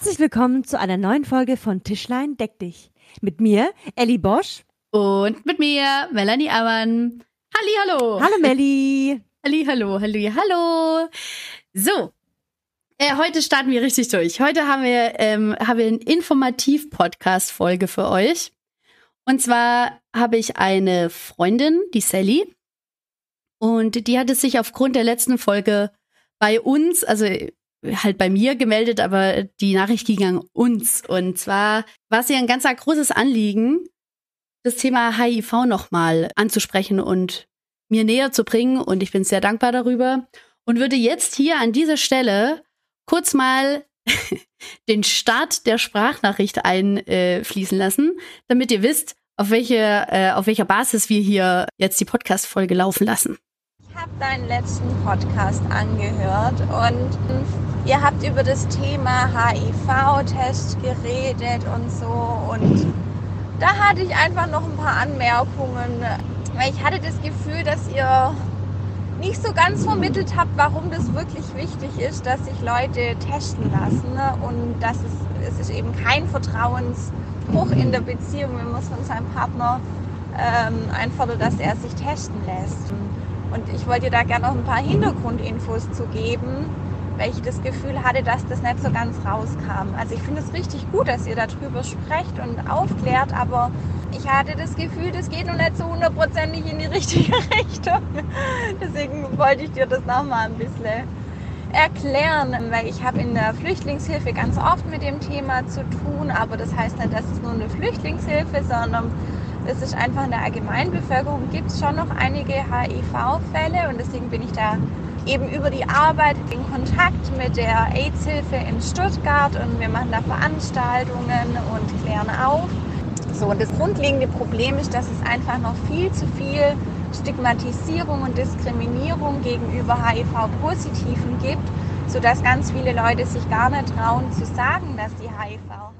Herzlich willkommen zu einer neuen Folge von Tischlein deck dich. Mit mir, Ellie Bosch. Und mit mir, Melanie Amann. Halli, hallo. Hallo, Melli. Halli, hallo, halli, hallo. So. Äh, heute starten wir richtig durch. Heute haben wir, ähm, haben wir eine Informativ-Podcast-Folge für euch. Und zwar habe ich eine Freundin, die Sally. Und die hat es sich aufgrund der letzten Folge bei uns, also halt bei mir gemeldet, aber die Nachricht ging an uns. Und zwar war es ihr ein ganz großes Anliegen, das Thema HIV nochmal anzusprechen und mir näher zu bringen. Und ich bin sehr dankbar darüber und würde jetzt hier an dieser Stelle kurz mal den Start der Sprachnachricht einfließen lassen, damit ihr wisst, auf welche, äh, auf welcher Basis wir hier jetzt die Podcast-Folge laufen lassen. Ich habe deinen letzten Podcast angehört und Ihr habt über das Thema HIV-Test geredet und so. Und da hatte ich einfach noch ein paar Anmerkungen, weil ich hatte das Gefühl, dass ihr nicht so ganz vermittelt habt, warum das wirklich wichtig ist, dass sich Leute testen lassen. Ne? Und dass es, es ist eben kein Vertrauensbruch in der Beziehung, wenn man von seinem Partner ähm, einfordert, dass er sich testen lässt. Und ich wollte dir da gerne noch ein paar Hintergrundinfos zu geben weil ich das Gefühl hatte, dass das nicht so ganz rauskam. Also ich finde es richtig gut, dass ihr darüber sprecht und aufklärt, aber ich hatte das Gefühl, das geht noch nicht so hundertprozentig in die richtige Richtung. Deswegen wollte ich dir das nochmal ein bisschen erklären, weil ich habe in der Flüchtlingshilfe ganz oft mit dem Thema zu tun, aber das heißt nicht, dass es nur eine Flüchtlingshilfe, sondern es ist einfach in der Allgemeinbevölkerung gibt es schon noch einige HIV-Fälle und deswegen bin ich da eben über die Arbeit in Kontakt mit der AIDS-Hilfe in Stuttgart und wir machen da Veranstaltungen und klären auf. So, und das grundlegende Problem ist, dass es einfach noch viel zu viel Stigmatisierung und Diskriminierung gegenüber HIV-Positiven gibt, sodass ganz viele Leute sich gar nicht trauen zu sagen, dass sie HIV haben.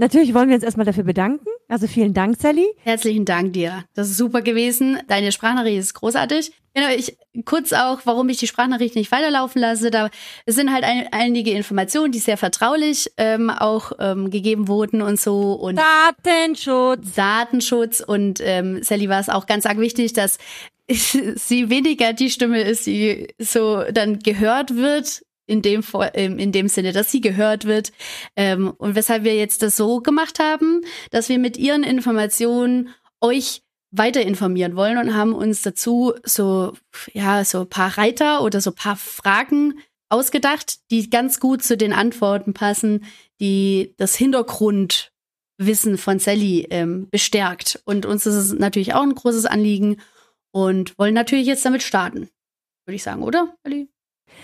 Natürlich wollen wir uns erstmal dafür bedanken. Also vielen Dank, Sally. Herzlichen Dank dir. Das ist super gewesen. Deine Sprachnachricht ist großartig. Genau, ich kurz auch, warum ich die Sprachnachricht nicht weiterlaufen lasse. Da es sind halt ein, einige Informationen, die sehr vertraulich ähm, auch ähm, gegeben wurden und so und Datenschutz. Datenschutz und ähm, Sally war es auch ganz arg wichtig, dass sie weniger die Stimme ist, die so dann gehört wird in dem, in dem Sinne, dass sie gehört wird. Ähm, und weshalb wir jetzt das so gemacht haben, dass wir mit ihren Informationen euch weiter informieren wollen und haben uns dazu so, ja, so ein paar Reiter oder so ein paar Fragen ausgedacht, die ganz gut zu den Antworten passen, die das Hintergrundwissen von Sally ähm, bestärkt. Und uns ist es natürlich auch ein großes Anliegen und wollen natürlich jetzt damit starten. Würde ich sagen, oder, Sally?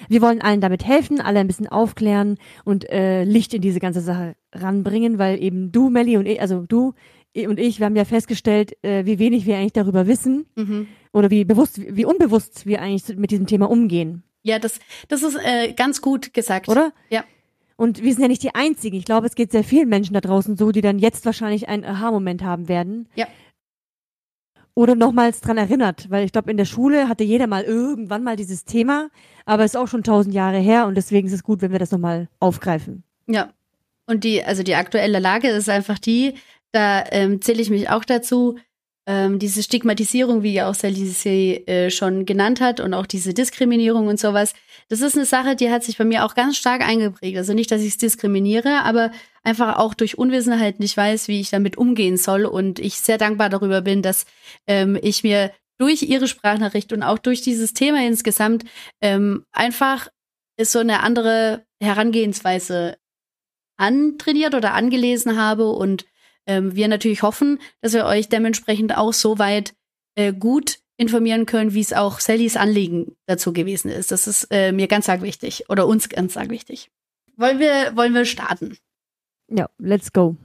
Wir wollen allen damit helfen, alle ein bisschen aufklären und äh, Licht in diese ganze Sache ranbringen, weil eben du, Melli und ich, also du und ich, wir haben ja festgestellt, äh, wie wenig wir eigentlich darüber wissen mhm. oder wie bewusst, wie unbewusst wir eigentlich mit diesem Thema umgehen. Ja, das, das ist äh, ganz gut gesagt. Oder? Ja. Und wir sind ja nicht die Einzigen. Ich glaube, es geht sehr vielen Menschen da draußen so, die dann jetzt wahrscheinlich einen Aha-Moment haben werden. Ja oder nochmals dran erinnert, weil ich glaube, in der Schule hatte jeder mal irgendwann mal dieses Thema, aber es ist auch schon tausend Jahre her und deswegen ist es gut, wenn wir das nochmal aufgreifen. Ja. Und die, also die aktuelle Lage ist einfach die, da ähm, zähle ich mich auch dazu, ähm, diese Stigmatisierung, wie ja auch Sally äh, schon genannt hat, und auch diese Diskriminierung und sowas, das ist eine Sache, die hat sich bei mir auch ganz stark eingeprägt. Also nicht, dass ich es diskriminiere, aber einfach auch durch Unwissenheit nicht weiß, wie ich damit umgehen soll. Und ich sehr dankbar darüber bin, dass ähm, ich mir durch ihre Sprachnachricht und auch durch dieses Thema insgesamt ähm, einfach ist so eine andere Herangehensweise antrainiert oder angelesen habe und ähm, wir natürlich hoffen, dass wir euch dementsprechend auch so weit äh, gut informieren können, wie es auch Sallys Anliegen dazu gewesen ist. Das ist äh, mir ganz arg wichtig oder uns ganz arg wichtig. Wollen wir, wollen wir starten? Ja, let's go.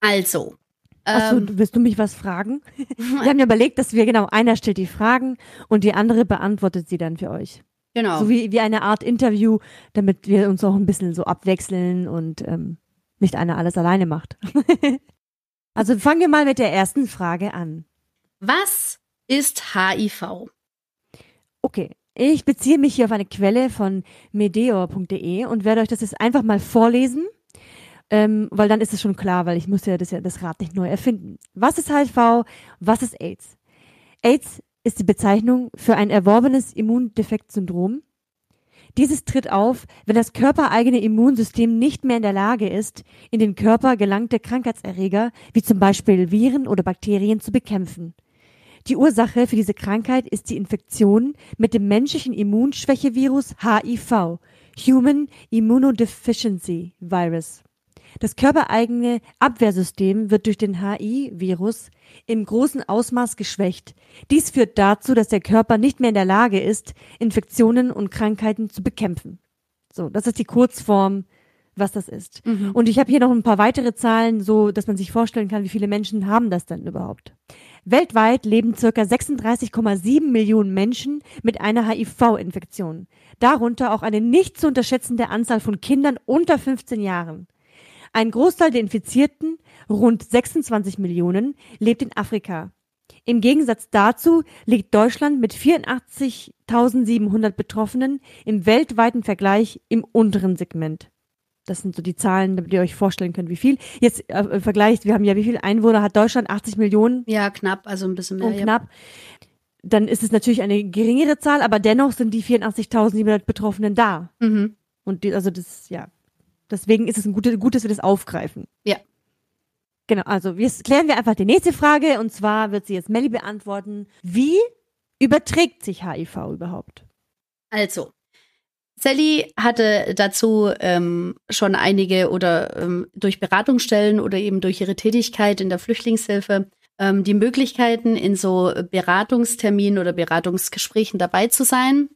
Also. Achso, ähm, willst du mich was fragen? wir haben ja überlegt, dass wir genau, einer stellt die Fragen und die andere beantwortet sie dann für euch. Genau. So wie, wie eine Art Interview, damit wir uns auch ein bisschen so abwechseln und ähm, nicht einer alles alleine macht. also fangen wir mal mit der ersten Frage an. Was ist HIV? Okay, Ich beziehe mich hier auf eine Quelle von medeor.de und werde euch das jetzt einfach mal vorlesen, ähm, weil dann ist es schon klar, weil ich muss ja das, ja das Rad nicht neu erfinden. Was ist HIV? Was ist AIDS? AIDS ist die Bezeichnung für ein erworbenes Immundefektsyndrom. Dieses tritt auf, wenn das körpereigene Immunsystem nicht mehr in der Lage ist, in den Körper gelangte Krankheitserreger, wie zum Beispiel Viren oder Bakterien, zu bekämpfen. Die Ursache für diese Krankheit ist die Infektion mit dem menschlichen Immunschwächevirus HIV, Human Immunodeficiency Virus. Das körpereigene Abwehrsystem wird durch den HI-Virus im großen Ausmaß geschwächt. Dies führt dazu, dass der Körper nicht mehr in der Lage ist, Infektionen und Krankheiten zu bekämpfen. So, das ist die Kurzform, was das ist. Mhm. Und ich habe hier noch ein paar weitere Zahlen, so dass man sich vorstellen kann, wie viele Menschen haben das denn überhaupt. Weltweit leben circa 36,7 Millionen Menschen mit einer HIV-Infektion. Darunter auch eine nicht zu unterschätzende Anzahl von Kindern unter 15 Jahren. Ein Großteil der Infizierten, rund 26 Millionen, lebt in Afrika. Im Gegensatz dazu liegt Deutschland mit 84.700 Betroffenen im weltweiten Vergleich im unteren Segment. Das sind so die Zahlen, damit ihr euch vorstellen könnt, wie viel. Jetzt äh, vergleicht, wir haben ja, wie viel Einwohner hat Deutschland? 80 Millionen? Ja, knapp, also ein bisschen mehr. Und knapp. Dann ist es natürlich eine geringere Zahl, aber dennoch sind die 84.700 Betroffenen da. Mhm. Und die, also das, ja, Deswegen ist es ein gutes, gut, dass wir das aufgreifen. Ja. Genau, also jetzt klären wir einfach die nächste Frage und zwar wird sie jetzt Melly beantworten. Wie überträgt sich HIV überhaupt? Also, Sally hatte dazu ähm, schon einige oder ähm, durch Beratungsstellen oder eben durch ihre Tätigkeit in der Flüchtlingshilfe ähm, die Möglichkeiten, in so Beratungsterminen oder Beratungsgesprächen dabei zu sein,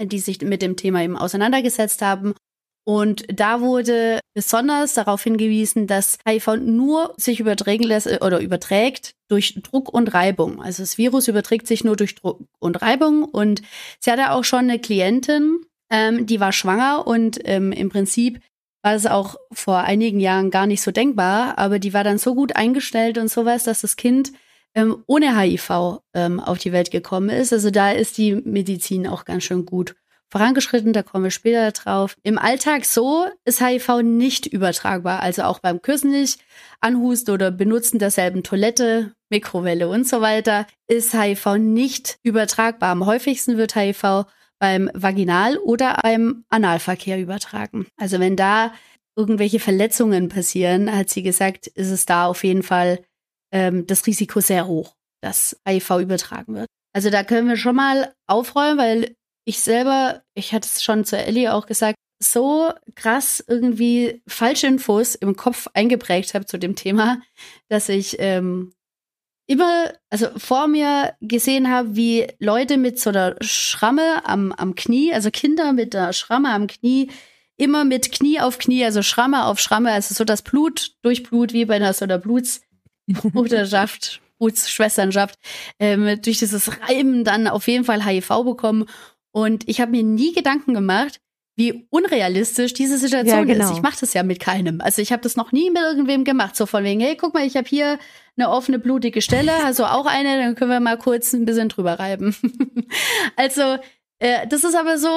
die sich mit dem Thema eben auseinandergesetzt haben und da wurde besonders darauf hingewiesen, dass HIV nur sich übertragen lässt äh, oder überträgt durch Druck und Reibung. Also das Virus überträgt sich nur durch Druck und Reibung. Und sie hatte auch schon eine Klientin, ähm, die war schwanger und ähm, im Prinzip war es auch vor einigen Jahren gar nicht so denkbar, aber die war dann so gut eingestellt und sowas, dass das Kind ähm, ohne HIV ähm, auf die Welt gekommen ist. Also da ist die Medizin auch ganz schön gut vorangeschritten, da kommen wir später drauf. Im Alltag so ist HIV nicht übertragbar, also auch beim Küssen nicht, Anhusten oder Benutzen derselben Toilette, Mikrowelle und so weiter, ist HIV nicht übertragbar. Am häufigsten wird HIV beim Vaginal- oder beim Analverkehr übertragen. Also wenn da irgendwelche Verletzungen passieren, hat sie gesagt, ist es da auf jeden Fall ähm, das Risiko sehr hoch, dass HIV übertragen wird. Also da können wir schon mal aufräumen, weil ich selber, ich hatte es schon zu Ellie auch gesagt, so krass irgendwie falsche Infos im Kopf eingeprägt habe zu dem Thema, dass ich ähm, immer, also vor mir gesehen habe, wie Leute mit so einer Schramme am, am Knie, also Kinder mit einer Schramme am Knie, immer mit Knie auf Knie, also Schramme auf Schramme, also so das Blut durch Blut, wie bei einer so einer Blutsbruderschaft, Blutsschwesternschaft, ähm, durch dieses Reiben dann auf jeden Fall HIV bekommen und ich habe mir nie Gedanken gemacht, wie unrealistisch diese Situation ja, genau. ist. Ich mache das ja mit keinem. Also ich habe das noch nie mit irgendwem gemacht. So von wegen, hey, guck mal, ich habe hier eine offene, blutige Stelle, also auch eine, dann können wir mal kurz ein bisschen drüber reiben. also äh, das ist aber so,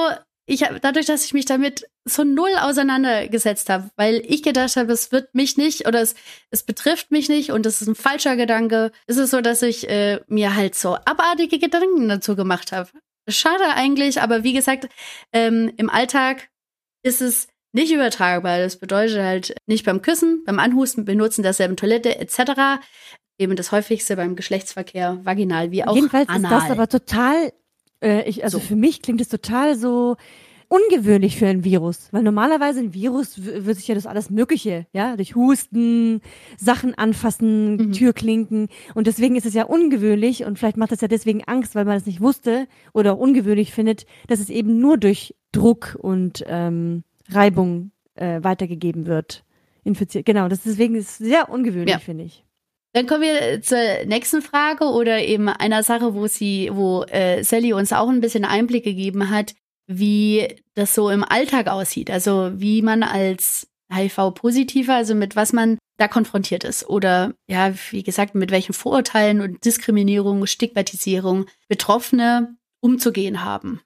ich hab, dadurch, dass ich mich damit so null auseinandergesetzt habe, weil ich gedacht habe, es wird mich nicht oder es, es betrifft mich nicht und das ist ein falscher Gedanke, ist es so, dass ich äh, mir halt so abartige Gedanken dazu gemacht habe. Schade eigentlich, aber wie gesagt, ähm, im Alltag ist es nicht übertragbar. Das bedeutet halt nicht beim Küssen, beim Anhusten, Benutzen derselben Toilette etc. Eben das häufigste beim Geschlechtsverkehr, vaginal wie auch Jedenfalls anal. ist das aber total, äh, ich, also so. für mich klingt es total so ungewöhnlich für ein Virus, weil normalerweise ein Virus würde sich ja das alles Mögliche, ja, durch Husten, Sachen anfassen, mhm. Türklinken und deswegen ist es ja ungewöhnlich und vielleicht macht es ja deswegen Angst, weil man es nicht wusste oder auch ungewöhnlich findet, dass es eben nur durch Druck und ähm, Reibung äh, weitergegeben wird. Infiziert. Genau, das deswegen ist sehr ungewöhnlich, ja. finde ich. Dann kommen wir zur nächsten Frage oder eben einer Sache, wo sie, wo äh, Sally uns auch ein bisschen Einblick gegeben hat, wie das so im Alltag aussieht. Also wie man als HIV-Positiver, also mit was man da konfrontiert ist. Oder ja, wie gesagt, mit welchen Vorurteilen und Diskriminierung, Stigmatisierung Betroffene umzugehen haben.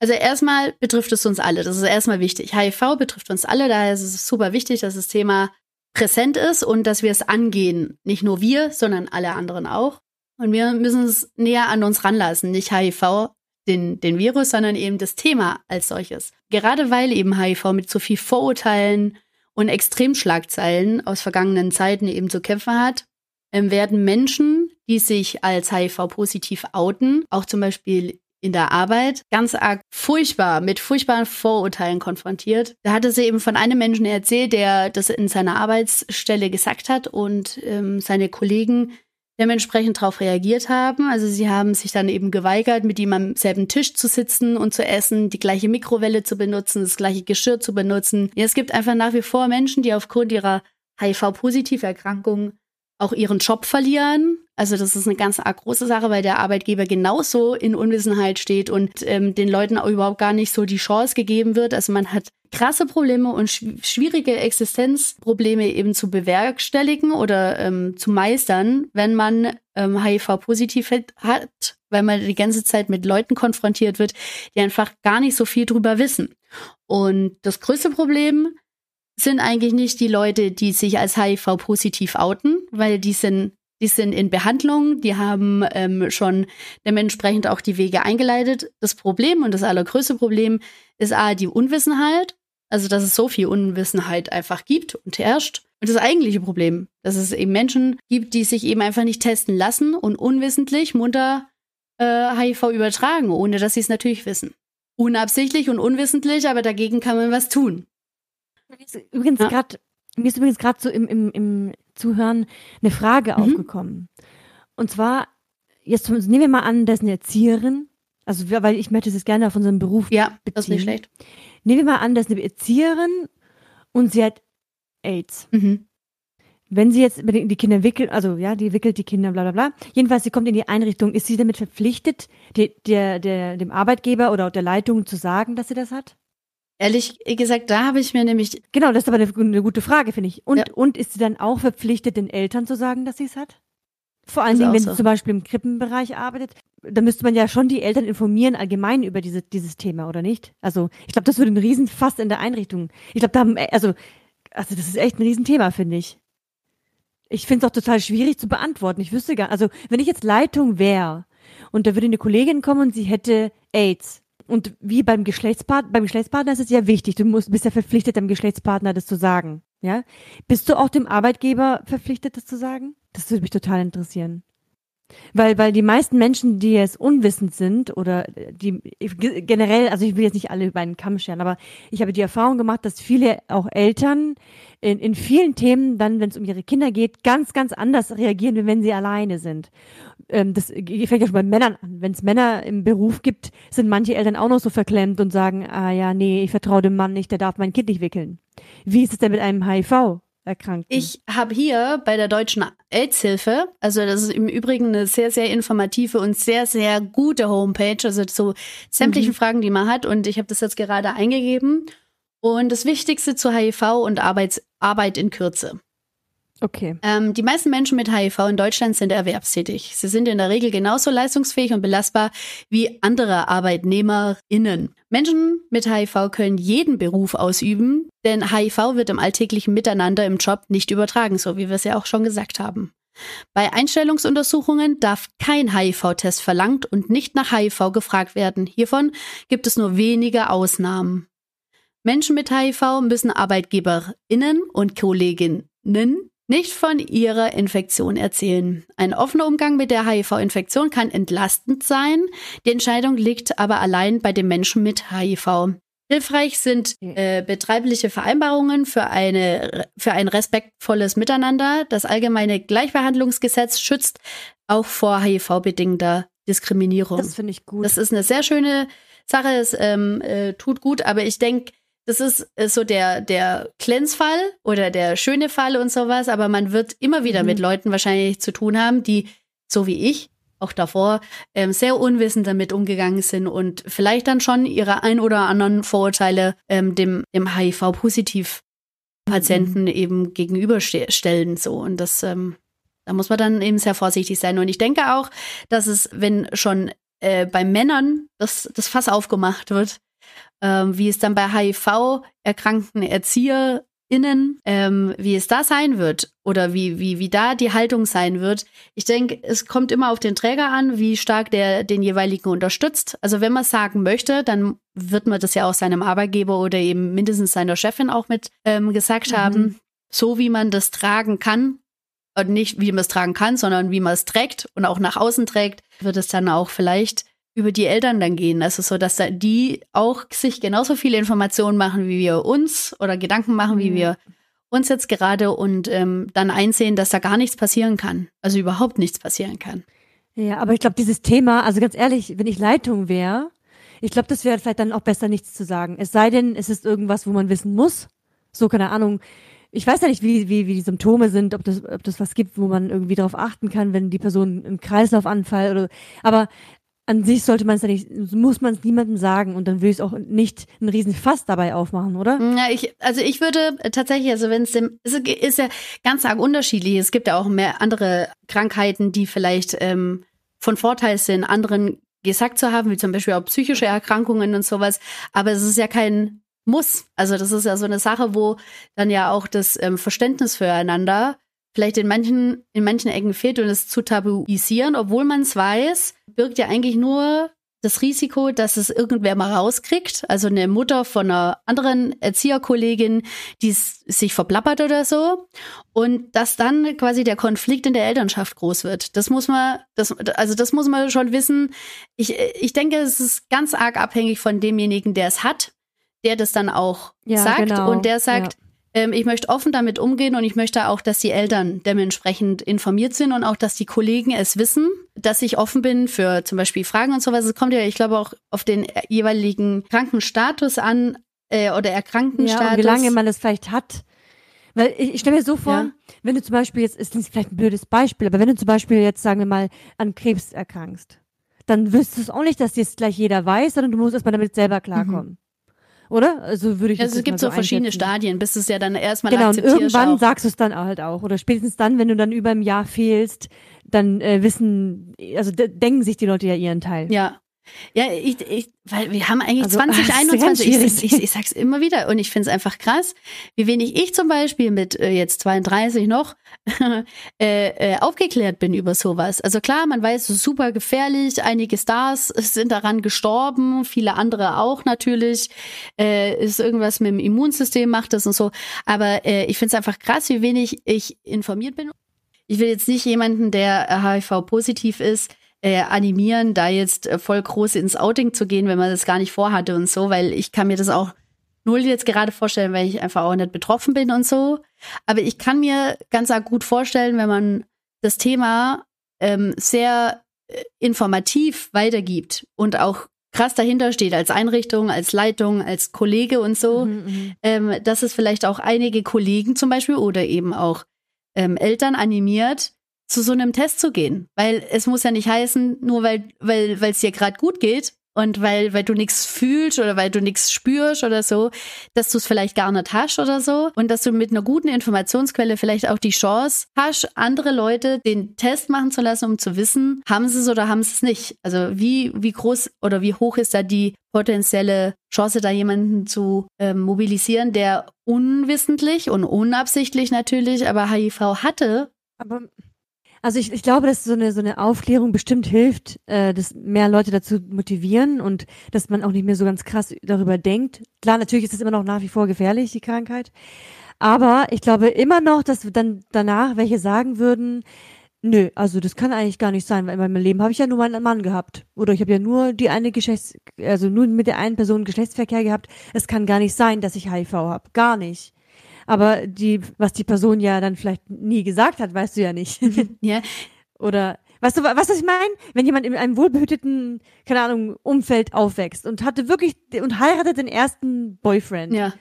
Also erstmal betrifft es uns alle. Das ist erstmal wichtig. HIV betrifft uns alle. Daher ist es super wichtig, dass das Thema präsent ist und dass wir es angehen. Nicht nur wir, sondern alle anderen auch. Und wir müssen es näher an uns ranlassen. Nicht HIV, den, den Virus, sondern eben das Thema als solches. Gerade weil eben HIV mit so viel Vorurteilen und Extremschlagzeilen aus vergangenen Zeiten eben zu kämpfen hat, ähm, werden Menschen, die sich als HIV-positiv outen, auch zum Beispiel in der Arbeit ganz arg furchtbar mit furchtbaren Vorurteilen konfrontiert. Da hatte sie eben von einem Menschen erzählt, der das in seiner Arbeitsstelle gesagt hat und ähm, seine Kollegen dementsprechend darauf reagiert haben. Also sie haben sich dann eben geweigert, mit ihm am selben Tisch zu sitzen und zu essen, die gleiche Mikrowelle zu benutzen, das gleiche Geschirr zu benutzen. Ja, es gibt einfach nach wie vor Menschen, die aufgrund ihrer HIV-Positiverkrankung auch ihren Job verlieren. Also das ist eine ganz arg große Sache, weil der Arbeitgeber genauso in Unwissenheit steht und ähm, den Leuten auch überhaupt gar nicht so die Chance gegeben wird. Also man hat krasse Probleme und schwierige Existenzprobleme eben zu bewerkstelligen oder ähm, zu meistern, wenn man ähm, HIV-positiv hat, weil man die ganze Zeit mit Leuten konfrontiert wird, die einfach gar nicht so viel drüber wissen. Und das größte Problem sind eigentlich nicht die Leute, die sich als HIV-positiv outen, weil die sind, die sind in Behandlung, die haben ähm, schon dementsprechend auch die Wege eingeleitet. Das Problem und das allergrößte Problem ist A, die Unwissenheit, also dass es so viel Unwissenheit einfach gibt und herrscht. Und das eigentliche Problem, dass es eben Menschen gibt, die sich eben einfach nicht testen lassen und unwissentlich munter äh, HIV übertragen, ohne dass sie es natürlich wissen. Unabsichtlich und unwissentlich, aber dagegen kann man was tun. Übrigens ja. gerade, mir ist übrigens gerade so im, im, im Zuhören eine Frage mhm. aufgekommen. Und zwar, jetzt nehmen wir mal an, das ist eine Erzieherin. Also, weil ich möchte es gerne auf unseren Beruf Ja, beziehen. das ist nicht schlecht. Nehmen wir mal an, das ist eine Erzieherin und sie hat AIDS. Mhm. Wenn sie jetzt die Kinder wickelt, also ja, die wickelt die Kinder, bla bla bla. Jedenfalls, sie kommt in die Einrichtung, ist sie damit verpflichtet, die, der, der, dem Arbeitgeber oder der Leitung zu sagen, dass sie das hat? Ehrlich gesagt, da habe ich mir nämlich. Genau, das ist aber eine, eine gute Frage, finde ich. Und, ja. und ist sie dann auch verpflichtet, den Eltern zu sagen, dass sie es hat? Vor allen Dingen, wenn so. zum Beispiel im Krippenbereich arbeitet, da müsste man ja schon die Eltern informieren allgemein über diese, dieses Thema, oder nicht? Also, ich glaube, das würde ein Riesenfass in der Einrichtung. Ich glaube, da haben, also, also, das ist echt ein Riesenthema, finde ich. Ich finde es auch total schwierig zu beantworten. Ich wüsste gar, also, wenn ich jetzt Leitung wäre und da würde eine Kollegin kommen und sie hätte AIDS, und wie beim Geschlechtspartner, beim Geschlechtspartner ist es ja wichtig, du musst, bist ja verpflichtet, dem Geschlechtspartner das zu sagen. Ja? Bist du auch dem Arbeitgeber verpflichtet, das zu sagen? Das würde mich total interessieren. Weil, weil die meisten Menschen, die jetzt unwissend sind oder die generell, also ich will jetzt nicht alle über einen Kamm scheren, aber ich habe die Erfahrung gemacht, dass viele auch Eltern in, in vielen Themen dann, wenn es um ihre Kinder geht, ganz, ganz anders reagieren, wie wenn sie alleine sind. Ähm, das fängt ja schon bei Männern an. Wenn es Männer im Beruf gibt, sind manche Eltern auch noch so verklemmt und sagen, ah ja, nee, ich vertraue dem Mann nicht, der darf mein Kind nicht wickeln. Wie ist es denn mit einem HIV? Erkrankten. Ich habe hier bei der Deutschen AIDS-Hilfe, also das ist im Übrigen eine sehr, sehr informative und sehr, sehr gute Homepage, also zu sämtlichen mhm. Fragen, die man hat. Und ich habe das jetzt gerade eingegeben. Und das Wichtigste zu HIV und Arbeits Arbeit in Kürze. Okay. Ähm, die meisten Menschen mit HIV in Deutschland sind erwerbstätig. Sie sind in der Regel genauso leistungsfähig und belastbar wie andere ArbeitnehmerInnen. Menschen mit HIV können jeden Beruf ausüben, denn HIV wird im alltäglichen Miteinander im Job nicht übertragen, so wie wir es ja auch schon gesagt haben. Bei Einstellungsuntersuchungen darf kein HIV-Test verlangt und nicht nach HIV gefragt werden. Hiervon gibt es nur wenige Ausnahmen. Menschen mit HIV müssen ArbeitgeberInnen und Kolleginnen nicht von ihrer Infektion erzählen. Ein offener Umgang mit der HIV-Infektion kann entlastend sein. Die Entscheidung liegt aber allein bei den Menschen mit HIV. Hilfreich sind äh, betreibliche Vereinbarungen für, eine, für ein respektvolles Miteinander. Das allgemeine Gleichbehandlungsgesetz schützt auch vor HIV-bedingter Diskriminierung. Das finde ich gut. Das ist eine sehr schöne Sache. Es ähm, äh, tut gut, aber ich denke, das ist, ist so der, der Glänzfall oder der schöne Fall und sowas, aber man wird immer wieder mhm. mit Leuten wahrscheinlich zu tun haben, die, so wie ich, auch davor, ähm, sehr unwissend damit umgegangen sind und vielleicht dann schon ihre ein oder anderen Vorurteile ähm, dem, dem HIV-Positiv-Patienten mhm. eben gegenüberstellen. So. Und das, ähm, da muss man dann eben sehr vorsichtig sein. Und ich denke auch, dass es, wenn schon äh, bei Männern das, das Fass aufgemacht wird, ähm, wie es dann bei HIV erkrankten ErzieherInnen, ähm, wie es da sein wird oder wie, wie, wie da die Haltung sein wird. Ich denke, es kommt immer auf den Träger an, wie stark der den jeweiligen unterstützt. Also wenn man sagen möchte, dann wird man das ja auch seinem Arbeitgeber oder eben mindestens seiner Chefin auch mit ähm, gesagt mhm. haben, so wie man das tragen kann, und nicht wie man es tragen kann, sondern wie man es trägt und auch nach außen trägt, wird es dann auch vielleicht über die Eltern dann gehen. Also so, dass da die auch sich genauso viele Informationen machen wie wir uns oder Gedanken machen wie mhm. wir uns jetzt gerade und ähm, dann einsehen, dass da gar nichts passieren kann. Also überhaupt nichts passieren kann. Ja, aber ich glaube, dieses Thema, also ganz ehrlich, wenn ich Leitung wäre, ich glaube, das wäre vielleicht dann auch besser nichts zu sagen. Es sei denn, es ist irgendwas, wo man wissen muss. So, keine Ahnung, ich weiß ja nicht, wie, wie, wie die Symptome sind, ob das, ob das was gibt, wo man irgendwie darauf achten kann, wenn die Person einen Kreislaufanfall oder, aber an sich sollte man es ja nicht, muss man es niemandem sagen und dann will ich es auch nicht einen riesen Fass dabei aufmachen, oder? Ja, ich, also ich würde tatsächlich, also wenn es dem, es ist ja ganz arg unterschiedlich. Es gibt ja auch mehr andere Krankheiten, die vielleicht ähm, von Vorteil sind, anderen gesagt zu haben, wie zum Beispiel auch psychische Erkrankungen und sowas. Aber es ist ja kein Muss. Also das ist ja so eine Sache, wo dann ja auch das ähm, Verständnis füreinander vielleicht in manchen, in manchen Ecken fehlt und es zu tabuisieren, obwohl man es weiß, birgt ja eigentlich nur das Risiko, dass es irgendwer mal rauskriegt, also eine Mutter von einer anderen Erzieherkollegin, die sich verplappert oder so, und dass dann quasi der Konflikt in der Elternschaft groß wird. Das muss man, das, also das muss man schon wissen. Ich, ich denke, es ist ganz arg abhängig von demjenigen, der es hat, der das dann auch ja, sagt genau. und der sagt, ja ähm, ich möchte offen damit umgehen und ich möchte auch, dass die Eltern dementsprechend informiert sind und auch, dass die Kollegen es wissen, dass ich offen bin für zum Beispiel Fragen und sowas. Es kommt ja, ich glaube, auch auf den jeweiligen Krankenstatus an äh, oder Erkrankenstatus. Ja, und wie lange man das vielleicht hat. Weil ich, ich stelle mir so vor, ja. wenn du zum Beispiel jetzt, ist das vielleicht ein blödes Beispiel, aber wenn du zum Beispiel jetzt, sagen wir mal, an Krebs erkrankst, dann wüsstest du auch nicht, dass jetzt gleich jeder weiß, sondern du musst erstmal damit selber klarkommen. Mhm. Oder? Also würde ich also es gibt so, so verschiedene Stadien, bis es ja dann erstmal Genau, und irgendwann auch. sagst du es dann halt auch. Oder spätestens dann, wenn du dann über ein Jahr fehlst, dann äh, wissen, also denken sich die Leute ja ihren Teil. Ja. Ja, ich, ich, weil wir haben eigentlich also, 2021, ah, ich, ich, ich, sag's immer wieder und ich find's einfach krass, wie wenig ich zum Beispiel mit äh, jetzt 32 noch äh, äh, aufgeklärt bin über sowas. Also klar, man weiß, es ist super gefährlich, einige Stars sind daran gestorben, viele andere auch natürlich, äh, ist irgendwas mit dem Immunsystem macht das und so, aber äh, ich find's einfach krass, wie wenig ich informiert bin. Ich will jetzt nicht jemanden, der HIV-positiv ist, äh, animieren, da jetzt äh, voll groß ins Outing zu gehen, wenn man das gar nicht vorhatte und so, weil ich kann mir das auch null jetzt gerade vorstellen, weil ich einfach auch nicht betroffen bin und so. Aber ich kann mir ganz gut vorstellen, wenn man das Thema ähm, sehr äh, informativ weitergibt und auch krass dahinter steht als Einrichtung, als Leitung, als Kollege und so, mhm, mhm. ähm, dass es vielleicht auch einige Kollegen zum Beispiel oder eben auch ähm, Eltern animiert, zu so einem Test zu gehen. Weil es muss ja nicht heißen, nur weil weil weil es dir gerade gut geht und weil weil du nichts fühlst oder weil du nichts spürst oder so, dass du es vielleicht gar nicht hast oder so und dass du mit einer guten Informationsquelle vielleicht auch die Chance hast, andere Leute den Test machen zu lassen, um zu wissen, haben sie es oder haben sie es nicht. Also wie wie groß oder wie hoch ist da die potenzielle Chance, da jemanden zu äh, mobilisieren, der unwissentlich und unabsichtlich natürlich, aber HIV hatte. Aber also ich, ich glaube, dass so eine so eine Aufklärung bestimmt hilft, äh, dass mehr Leute dazu motivieren und dass man auch nicht mehr so ganz krass darüber denkt. Klar, natürlich ist es immer noch nach wie vor gefährlich, die Krankheit. Aber ich glaube immer noch, dass dann danach welche sagen würden, nö, also das kann eigentlich gar nicht sein, weil in meinem Leben habe ich ja nur meinen Mann gehabt. Oder ich habe ja nur die eine Geschlechts, also nur mit der einen Person Geschlechtsverkehr gehabt. Es kann gar nicht sein, dass ich HIV habe. Gar nicht aber die, was die Person ja dann vielleicht nie gesagt hat, weißt du ja nicht. ja. Oder Weißt du, was ich meine? Wenn jemand in einem wohlbehüteten, keine Ahnung, Umfeld aufwächst und hatte wirklich und heiratet den ersten Boyfriend. Ja.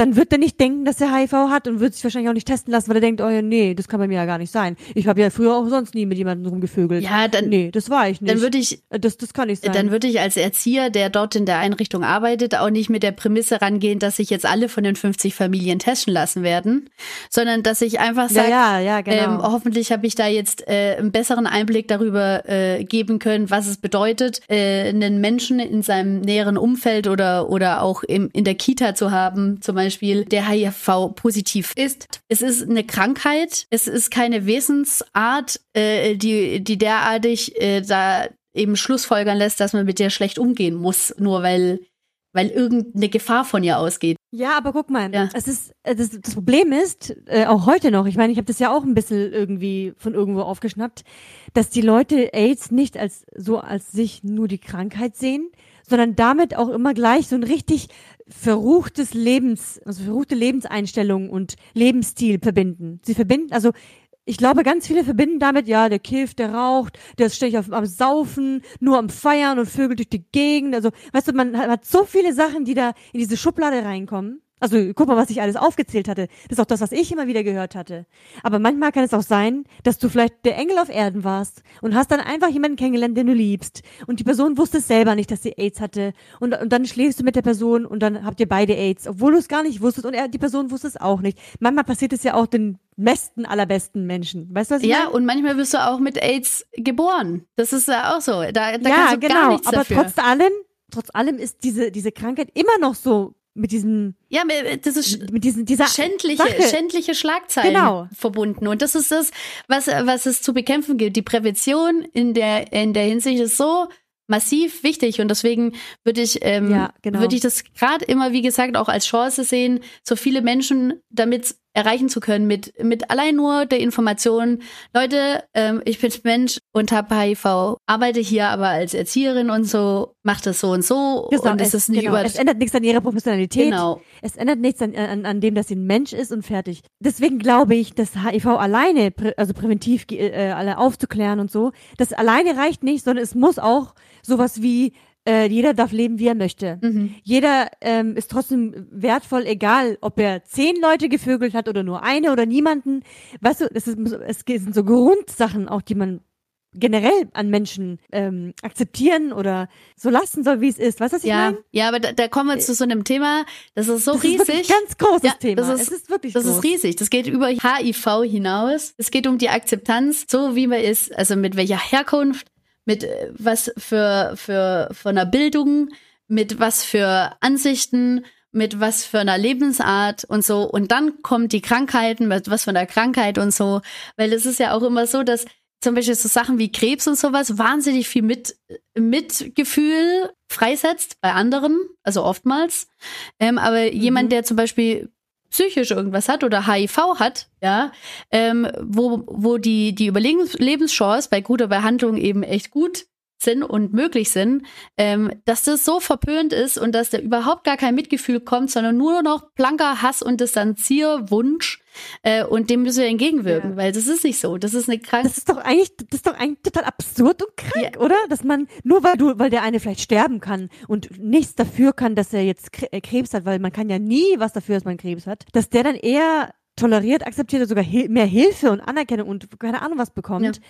Dann wird er nicht denken, dass er HIV hat und wird sich wahrscheinlich auch nicht testen lassen, weil er denkt, oh ja, nee, das kann bei mir ja gar nicht sein. Ich habe ja früher auch sonst nie mit jemandem rumgevögelt. Ja, dann, nee, das war ich nicht. dann würde ich, das, das kann nicht sein. dann würde ich als Erzieher, der dort in der Einrichtung arbeitet, auch nicht mit der Prämisse rangehen, dass sich jetzt alle von den 50 Familien testen lassen werden, sondern dass ich einfach ja, sage, ja, ja, genau. ähm, hoffentlich habe ich da jetzt äh, einen besseren Einblick darüber äh, geben können, was es bedeutet, äh, einen Menschen in seinem näheren Umfeld oder, oder auch im, in der Kita zu haben, zum Beispiel, der HIV-positiv ist. Es ist eine Krankheit, es ist keine Wesensart, äh, die, die derartig äh, da eben Schlussfolgern lässt, dass man mit der schlecht umgehen muss, nur weil, weil irgendeine Gefahr von ihr ausgeht. Ja, aber guck mal, Ja. es ist äh, das, das Problem ist äh, auch heute noch. Ich meine, ich habe das ja auch ein bisschen irgendwie von irgendwo aufgeschnappt, dass die Leute AIDS nicht als so als sich nur die Krankheit sehen, sondern damit auch immer gleich so ein richtig verruchtes Lebens, also verruchte Lebenseinstellung und Lebensstil verbinden. Sie verbinden, also ich glaube, ganz viele verbinden damit, ja, der kifft, der raucht, der ist ständig auf, am Saufen, nur am Feiern und vögelt durch die Gegend. Also, weißt du, man hat so viele Sachen, die da in diese Schublade reinkommen. Also, guck mal, was ich alles aufgezählt hatte. Das ist auch das, was ich immer wieder gehört hatte. Aber manchmal kann es auch sein, dass du vielleicht der Engel auf Erden warst und hast dann einfach jemanden kennengelernt, den du liebst. Und die Person wusste es selber nicht, dass sie AIDS hatte. Und, und dann schläfst du mit der Person und dann habt ihr beide AIDS, obwohl du es gar nicht wusstest und er, die Person wusste es auch nicht. Manchmal passiert es ja auch den besten allerbesten Menschen. Weißt du, was ich Ja, meine? und manchmal wirst du auch mit AIDS geboren. Das ist ja auch so. Da, da ja, kannst du genau. gar nichts Aber dafür. trotz allem, trotz allem ist diese, diese Krankheit immer noch so mit diesem, ja, das ist mit diesen, dieser schändliche, Sache. schändliche Schlagzeilen Genau. verbunden. Und das ist das, was, was es zu bekämpfen gilt. Die Prävention in der, in der Hinsicht ist so massiv wichtig und deswegen würde ich ähm, Ja, genau. würde ich das gerade immer wie gesagt auch als Chance sehen so viele Menschen damit erreichen zu können mit mit allein nur der Information Leute ähm, ich bin Mensch und habe HIV arbeite hier aber als Erzieherin und so macht das so und so Genau, und es ist nicht genau, über es ändert nichts an ihrer Professionalität. genau Es ändert nichts an, an, an dem, dass sie ein Mensch ist und fertig. Deswegen glaube ich, dass HIV alleine, prä, also präventiv äh, alle aufzuklären und so, das alleine reicht nicht, sondern es muss auch sowas wie äh, jeder darf leben, wie er möchte. mhm. Jeder ähm, ist trotzdem wertvoll, egal ob er zehn Leute gevögelt hat oder nur eine oder niemanden. Weißt du, das ist, es sind so Grundsachen auch, die man generell an Menschen ähm, akzeptieren oder so lassen soll, wie es ist. Weißt du, was ich ja meine? ja aber da, da kommen wir zu so einem Thema das ist so das riesig ist wirklich ein ganz großes Ja, Thema. das ist- es ist wirklich Das groß. ist riesig. Das geht über HIV hinaus. Es geht um die Akzeptanz, so wie man ist, also mit welcher Herkunft, mit äh, was für, für, für einer Bildung, mit was für Ansichten, mit was für einer Lebensart und so. Und dann kommen die Krankheiten, mit was für einer Krankheit und so. Weil es ist ja auch immer so, dass zum Beispiel so Sachen wie Krebs und sowas wahnsinnig viel mit, Mitgefühl freisetzt bei anderen, also oftmals. Ähm, aber Mhm. jemand, der zum Beispiel psychisch irgendwas hat oder HIV hat, ja, ähm, wo, wo die, die Überlebens- Lebenschance bei guter Behandlung eben echt gut sind und möglich sind, ähm, dass das so verpönt ist und dass da überhaupt gar kein Mitgefühl kommt, sondern nur noch blanker Hass und Distanzierwunsch äh, und dem müssen wir entgegenwirken, Ja. weil das ist nicht so. Das ist eine Krankheit. Das ist doch eigentlich, das ist doch eigentlich total absurd und krank, oder? Dass man, nur weil du, weil der eine vielleicht sterben kann und nichts dafür kann, dass er jetzt äh, Krebs hat, weil man kann ja nie was dafür, dass man Krebs hat, dass der dann eher toleriert, akzeptiert oder sogar mehr Hilfe und Anerkennung und keine Ahnung was bekommt, Ja.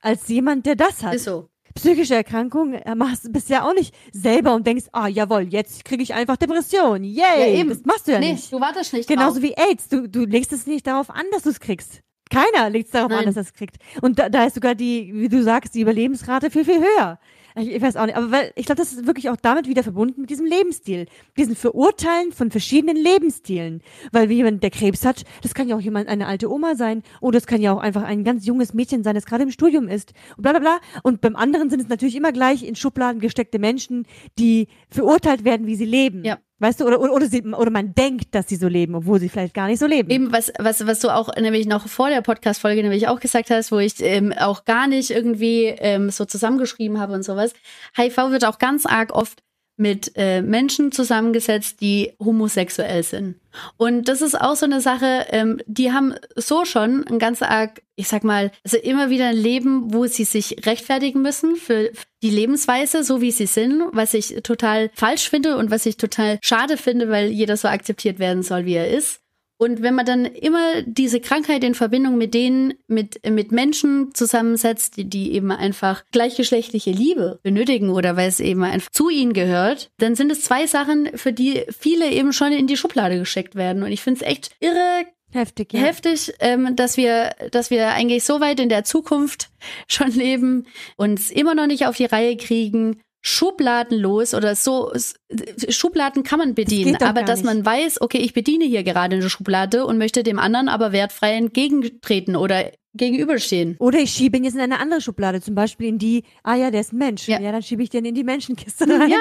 als jemand, der das hat. Ist so. Psychische Erkrankung äh, machst bist ja auch nicht selber und denkst, ah jawohl, jetzt kriege ich einfach Depression. Yay! Ja, eben. Das machst du ja nee, nicht. du wartest nicht Genauso drauf. wie AIDS. Du, du legst es nicht darauf an, dass du es kriegst. Keiner legt es darauf an, Nein. dass er es kriegt. Und da, da ist sogar die, wie du sagst, die Überlebensrate viel, viel höher. Ich, ich weiß auch nicht, aber weil, ich glaube, das ist wirklich auch damit wieder verbunden mit diesem Lebensstil. Diesen Verurteilen von verschiedenen Lebensstilen. Weil wie jemand, der Krebs hat, das kann ja auch jemand, eine alte Oma sein. Oder es kann ja auch einfach ein ganz junges Mädchen sein, das gerade im Studium ist. Und bla, bla, bla. Und beim anderen sind es natürlich immer gleich in Schubladen gesteckte Menschen, die verurteilt werden, wie sie leben. Ja. Weißt du, oder, oder, sie, oder man denkt, dass sie so leben, obwohl sie vielleicht gar nicht so leben. Eben, was, was, was du auch nämlich noch vor der Podcast-Folge nämlich auch gesagt hast, wo ich ähm, auch gar nicht irgendwie ähm, so zusammengeschrieben habe und sowas. HIV wird auch ganz arg oft mit äh, Menschen zusammengesetzt, die homosexuell sind. Und das ist auch so eine Sache, ähm, die haben so schon ein ganz arg, ich sag mal, also immer wieder ein Leben, wo sie sich rechtfertigen müssen für die Lebensweise, so wie sie sind, was ich total falsch finde und was ich total schade finde, weil jeder so akzeptiert werden soll, wie er ist. Und wenn man dann immer diese Krankheit in Verbindung mit denen, mit, mit Menschen zusammensetzt, die, die eben einfach gleichgeschlechtliche Liebe benötigen oder weil es eben einfach zu ihnen gehört, dann sind es zwei Sachen, für die viele eben schon in die Schublade geschickt werden. Und ich finde es echt irre Heftig, ja. heftig, ähm, dass wir, dass wir eigentlich so weit in der Zukunft schon leben, uns immer noch nicht auf die Reihe kriegen, schubladenlos oder so Schubladen kann man bedienen, doch aber dass nicht. man weiß, okay, ich bediene hier gerade eine Schublade und möchte dem anderen aber wertfrei entgegentreten oder gegenüberstehen. Oder ich schiebe ihn jetzt in eine andere Schublade, zum Beispiel in die, ah ja, der ist ein Mensch. Ja. Ja, dann schiebe ich den in die Menschenkiste rein. Ja,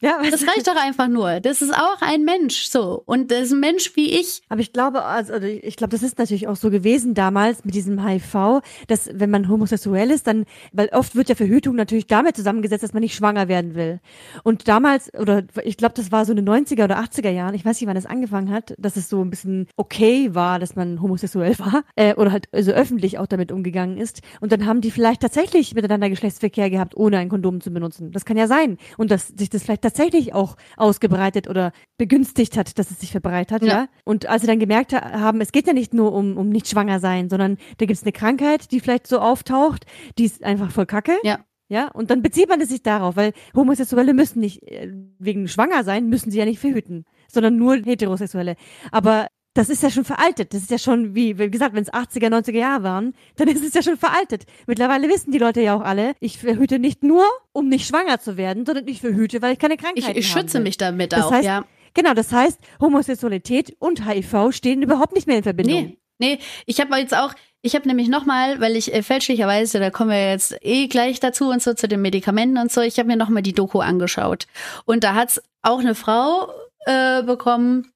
ja das reicht doch einfach nur. Das ist auch ein Mensch, so. Und das ist ein Mensch wie ich. Aber ich glaube, also also ich glaube, das ist natürlich auch so gewesen damals mit diesem HIV, dass wenn man homosexuell ist, dann, weil oft wird ja Verhütung natürlich damit zusammengesetzt, dass man nicht schwanger werden will. Und damals, oder ich glaube, das war so in den 90er oder 80er Jahren, ich weiß nicht, wann das angefangen hat, dass es so ein bisschen okay war, dass man homosexuell war, äh, oder halt also öffentlich auch damit umgegangen ist. Und dann haben die vielleicht tatsächlich miteinander Geschlechtsverkehr gehabt, ohne ein Kondom zu benutzen. Das kann ja sein. Und dass sich das vielleicht tatsächlich auch ausgebreitet oder begünstigt hat, dass es sich verbreitet hat, ja. Ja. Und als sie dann gemerkt ha- haben, es geht ja nicht nur um, um nicht schwanger sein, sondern da gibt es eine Krankheit, die vielleicht so auftaucht, die ist einfach voll kacke. Ja. Ja, und dann bezieht man es sich darauf, weil Homosexuelle müssen nicht, äh, wegen schwanger sein, müssen sie ja nicht verhüten, sondern nur Heterosexuelle. Aber das ist ja schon veraltet. Das ist ja schon, wie, wie gesagt, wenn es 80er, 90er Jahre waren, dann ist es ja schon veraltet. Mittlerweile wissen die Leute ja auch alle, ich verhüte nicht nur, um nicht schwanger zu werden, sondern ich verhüte, weil ich keine Krankheiten Ich, ich haben schütze mich damit Das auch, heißt, ja. Genau, das heißt, Homosexualität und HIV stehen überhaupt nicht mehr in Verbindung. Nee, nee, ich habe jetzt auch, ich habe nämlich nochmal, weil ich äh, fälschlicherweise, da kommen wir jetzt eh gleich dazu und so zu den Medikamenten und so, ich habe mir nochmal die Doku angeschaut. Und da hat's auch eine Frau äh, bekommen,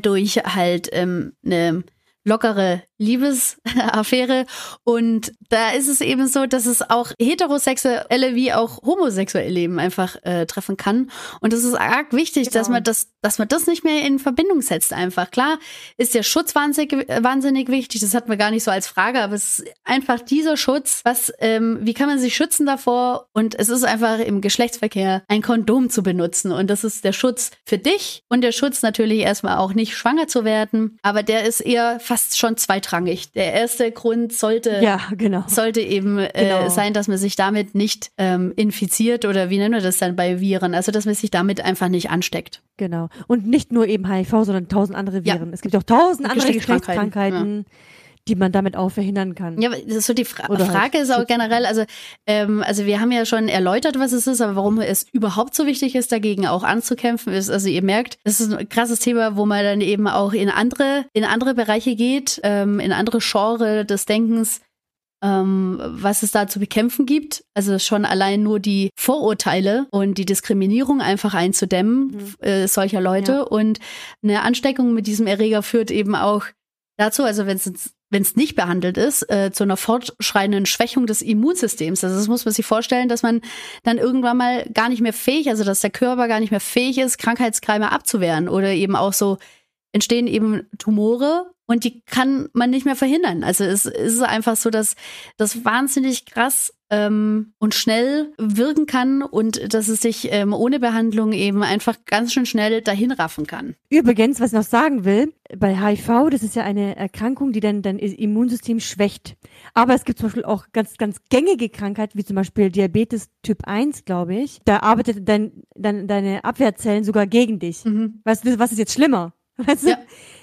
durch halt ähm, eine lockere Liebesaffäre. Und da ist es eben so, dass es auch heterosexuelle wie auch homosexuelle eben einfach äh, treffen kann. Und das ist arg wichtig, Genau. dass man das, dass man das nicht mehr in Verbindung setzt einfach. Klar ist der Schutz wahnsinnig, wahnsinnig wichtig. Das hatten wir gar nicht so als Frage, aber es ist einfach dieser Schutz. Was, ähm, wie kann man sich schützen davor? Und es ist einfach im Geschlechtsverkehr ein Kondom zu benutzen. Und das ist der Schutz für dich und der Schutz natürlich erstmal auch nicht schwanger zu werden. Aber der ist eher fast schon zweitrangig. Der erste Grund sollte Ja, genau. sollte eben äh, Genau. sein, dass man sich damit nicht ähm, infiziert oder wie nennen wir das dann bei Viren, also dass man sich damit einfach nicht ansteckt. Genau. Und nicht nur eben HIV, sondern tausend andere Ja. Viren. Es gibt auch tausend andere Geschlechtskrankheiten, Geschlechtskrankheiten, die man damit auch verhindern kann. Ja, das ist so die Fra Oder halt Frage ist auch generell, also ähm, also wir haben ja schon erläutert, was es ist, aber warum es überhaupt so wichtig ist, dagegen auch anzukämpfen, ist, also ihr merkt, das ist ein krasses Thema, wo man dann eben auch in andere in andere Bereiche geht, ähm, in andere Genre des Denkens. Ähm, was es da zu bekämpfen gibt. Also schon allein nur die Vorurteile und die Diskriminierung einfach einzudämmen äh, solcher Leute. Ja. Und eine Ansteckung mit diesem Erreger führt eben auch dazu, also wenn es wenn es nicht behandelt ist, äh, zu einer fortschreitenden Schwächung des Immunsystems. Also das muss man sich vorstellen, dass man dann irgendwann mal gar nicht mehr fähig, also dass der Körper gar nicht mehr fähig ist, Krankheitskeime abzuwehren oder eben auch so entstehen eben Tumore und die kann man nicht mehr verhindern. Also es ist einfach so, dass das wahnsinnig krass ähm, und schnell wirken kann und dass es sich ähm, ohne Behandlung eben einfach ganz schön schnell dahin raffen kann. Übrigens, was ich noch sagen will, bei HIV, das ist ja eine Erkrankung, die dann dein Immunsystem schwächt. Aber es gibt zum Beispiel auch ganz, ganz gängige Krankheiten, wie zum Beispiel Diabetes Typ 1, glaube ich. Da arbeitet dein, dein, deine Abwehrzellen sogar gegen dich. Weißt du, was ist jetzt schlimmer? Weißt du? Ja.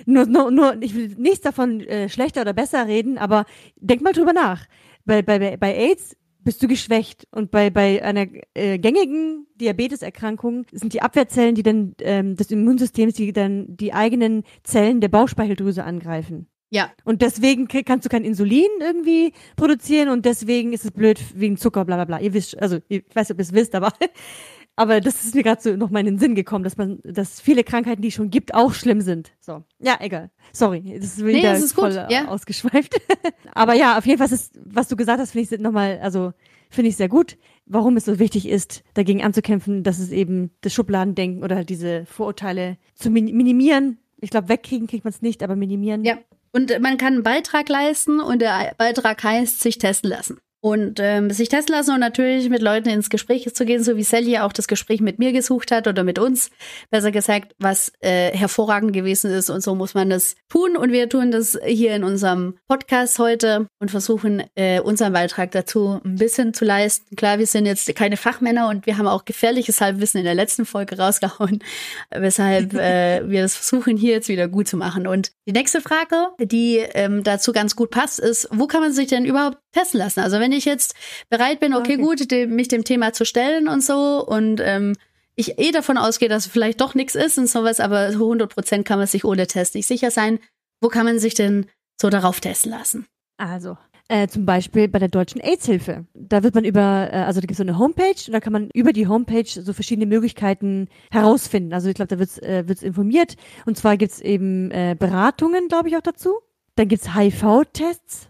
Nur, nur, nur, ich will nichts davon äh, schlechter oder besser reden, aber denk mal drüber nach. Bei, bei, bei- AIDS bist du geschwächt und bei, bei einer äh, gängigen Diabeteserkrankung sind die Abwehrzellen, die dann ähm, des Immunsystems, die dann die eigenen Zellen der Bauchspeicheldrüse angreifen. Ja, Und deswegen kannst du kein Insulin irgendwie produzieren und deswegen ist es blöd wegen Zucker, bla bla bla. Ihr wisst, also ich weiß nicht, ob ihr es wisst, aber aber das ist mir gerade so noch mal in den Sinn gekommen, dass man, dass viele Krankheiten, die es schon gibt, auch schlimm sind. So, ja, egal. Sorry, das ist wieder das ist gut, voll ja. ausgeschweift. aber ja, auf jeden Fall ist, was du gesagt hast, finde ich noch mal, also finde ich sehr gut, warum es so wichtig ist, dagegen anzukämpfen, dass es eben das Schubladendenken oder halt diese Vorurteile zu min minimieren. Ich glaube, wegkriegen kriegt man es nicht, aber minimieren. ja. Und man kann einen Beitrag leisten und der Beitrag heißt, sich testen lassen. Und ähm, sich testen lassen und natürlich mit Leuten ins Gespräch zu gehen, so wie Sally auch das Gespräch mit mir gesucht hat oder mit uns, besser gesagt, was äh, hervorragend gewesen ist und so muss man das tun und wir tun das hier in unserem Podcast heute und versuchen äh, unseren Beitrag dazu ein bisschen zu leisten. Klar, wir sind jetzt keine Fachmänner und wir haben auch gefährliches Halbwissen in der letzten Folge rausgehauen, weshalb äh, wir das versuchen hier jetzt wieder gut zu machen. Und die nächste Frage, die ähm, dazu ganz gut passt, ist, wo kann man sich denn überhaupt testen lassen? Also wenn ich jetzt bereit bin, okay, okay. gut, dem, mich dem Thema zu stellen und so und ähm, ich eh davon ausgehe, dass es vielleicht doch nichts ist und sowas, aber 100 Prozent kann man sich ohne Test nicht sicher sein. Wo kann man sich denn so darauf testen lassen? Also, äh, zum Beispiel bei der Deutschen AIDS-Hilfe. Da wird man über, äh, also da gibt es so eine Homepage und da kann man über die Homepage so verschiedene Möglichkeiten herausfinden. Also ich glaube, da wird es äh, wird's informiert. Und zwar gibt es eben äh, Beratungen, glaube ich, auch dazu. Dann gibt es HIV-Tests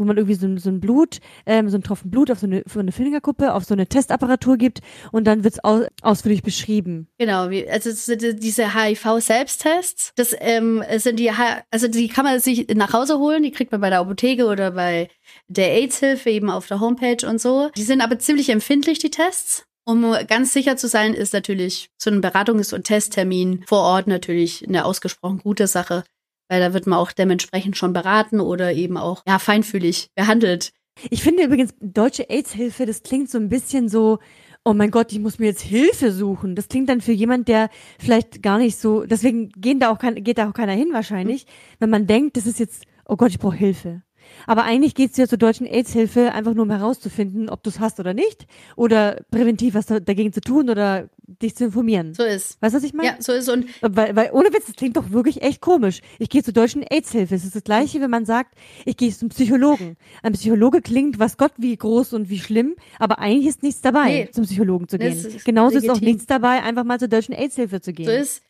wo man irgendwie so, so ein Blut, ähm, so ein Tropfen Blut auf so eine, so eine Fingerkuppe, auf so eine Testapparatur gibt und dann wird's aus, ausführlich beschrieben. Genau, also diese HIV-Selbsttests, das ähm, sind die, also die kann man sich nach Hause holen, die kriegt man bei der Apotheke oder bei der AIDS-Hilfe eben auf der Homepage und so. Die sind aber ziemlich empfindlich, die Tests. Um ganz sicher zu sein, ist natürlich so ein Beratungs- und Testtermin vor Ort natürlich eine ausgesprochen gute Sache weil da wird man auch dementsprechend schon beraten oder eben auch ja feinfühlig behandelt. Ich finde übrigens deutsche AIDS-Hilfe, das klingt so ein bisschen so, oh mein Gott, ich muss mir jetzt Hilfe suchen. Das klingt dann für jemand, der vielleicht gar nicht so, deswegen gehen da auch kein, geht da auch keiner hin wahrscheinlich, wenn man denkt, das ist jetzt, oh Gott, ich brauche Hilfe. Aber eigentlich geht es ja zur deutschen AIDS-Hilfe einfach nur um herauszufinden, ob du es hast oder nicht. Oder präventiv was dagegen zu tun oder dich zu informieren. So ist. Weißt du, was ich meine? Ja, so ist und weil, weil ohne Witz, das klingt doch wirklich echt komisch. Ich gehe zur deutschen AIDS-Hilfe. Es ist das gleiche, wenn man sagt, ich gehe zum Psychologen. Ein Psychologe klingt, was Gott, wie groß und wie schlimm, aber eigentlich ist nichts dabei, nee. zum Psychologen zu gehen. Genauso legitim. ist auch nichts dabei, einfach mal zur deutschen AIDS-Hilfe zu gehen. So ist.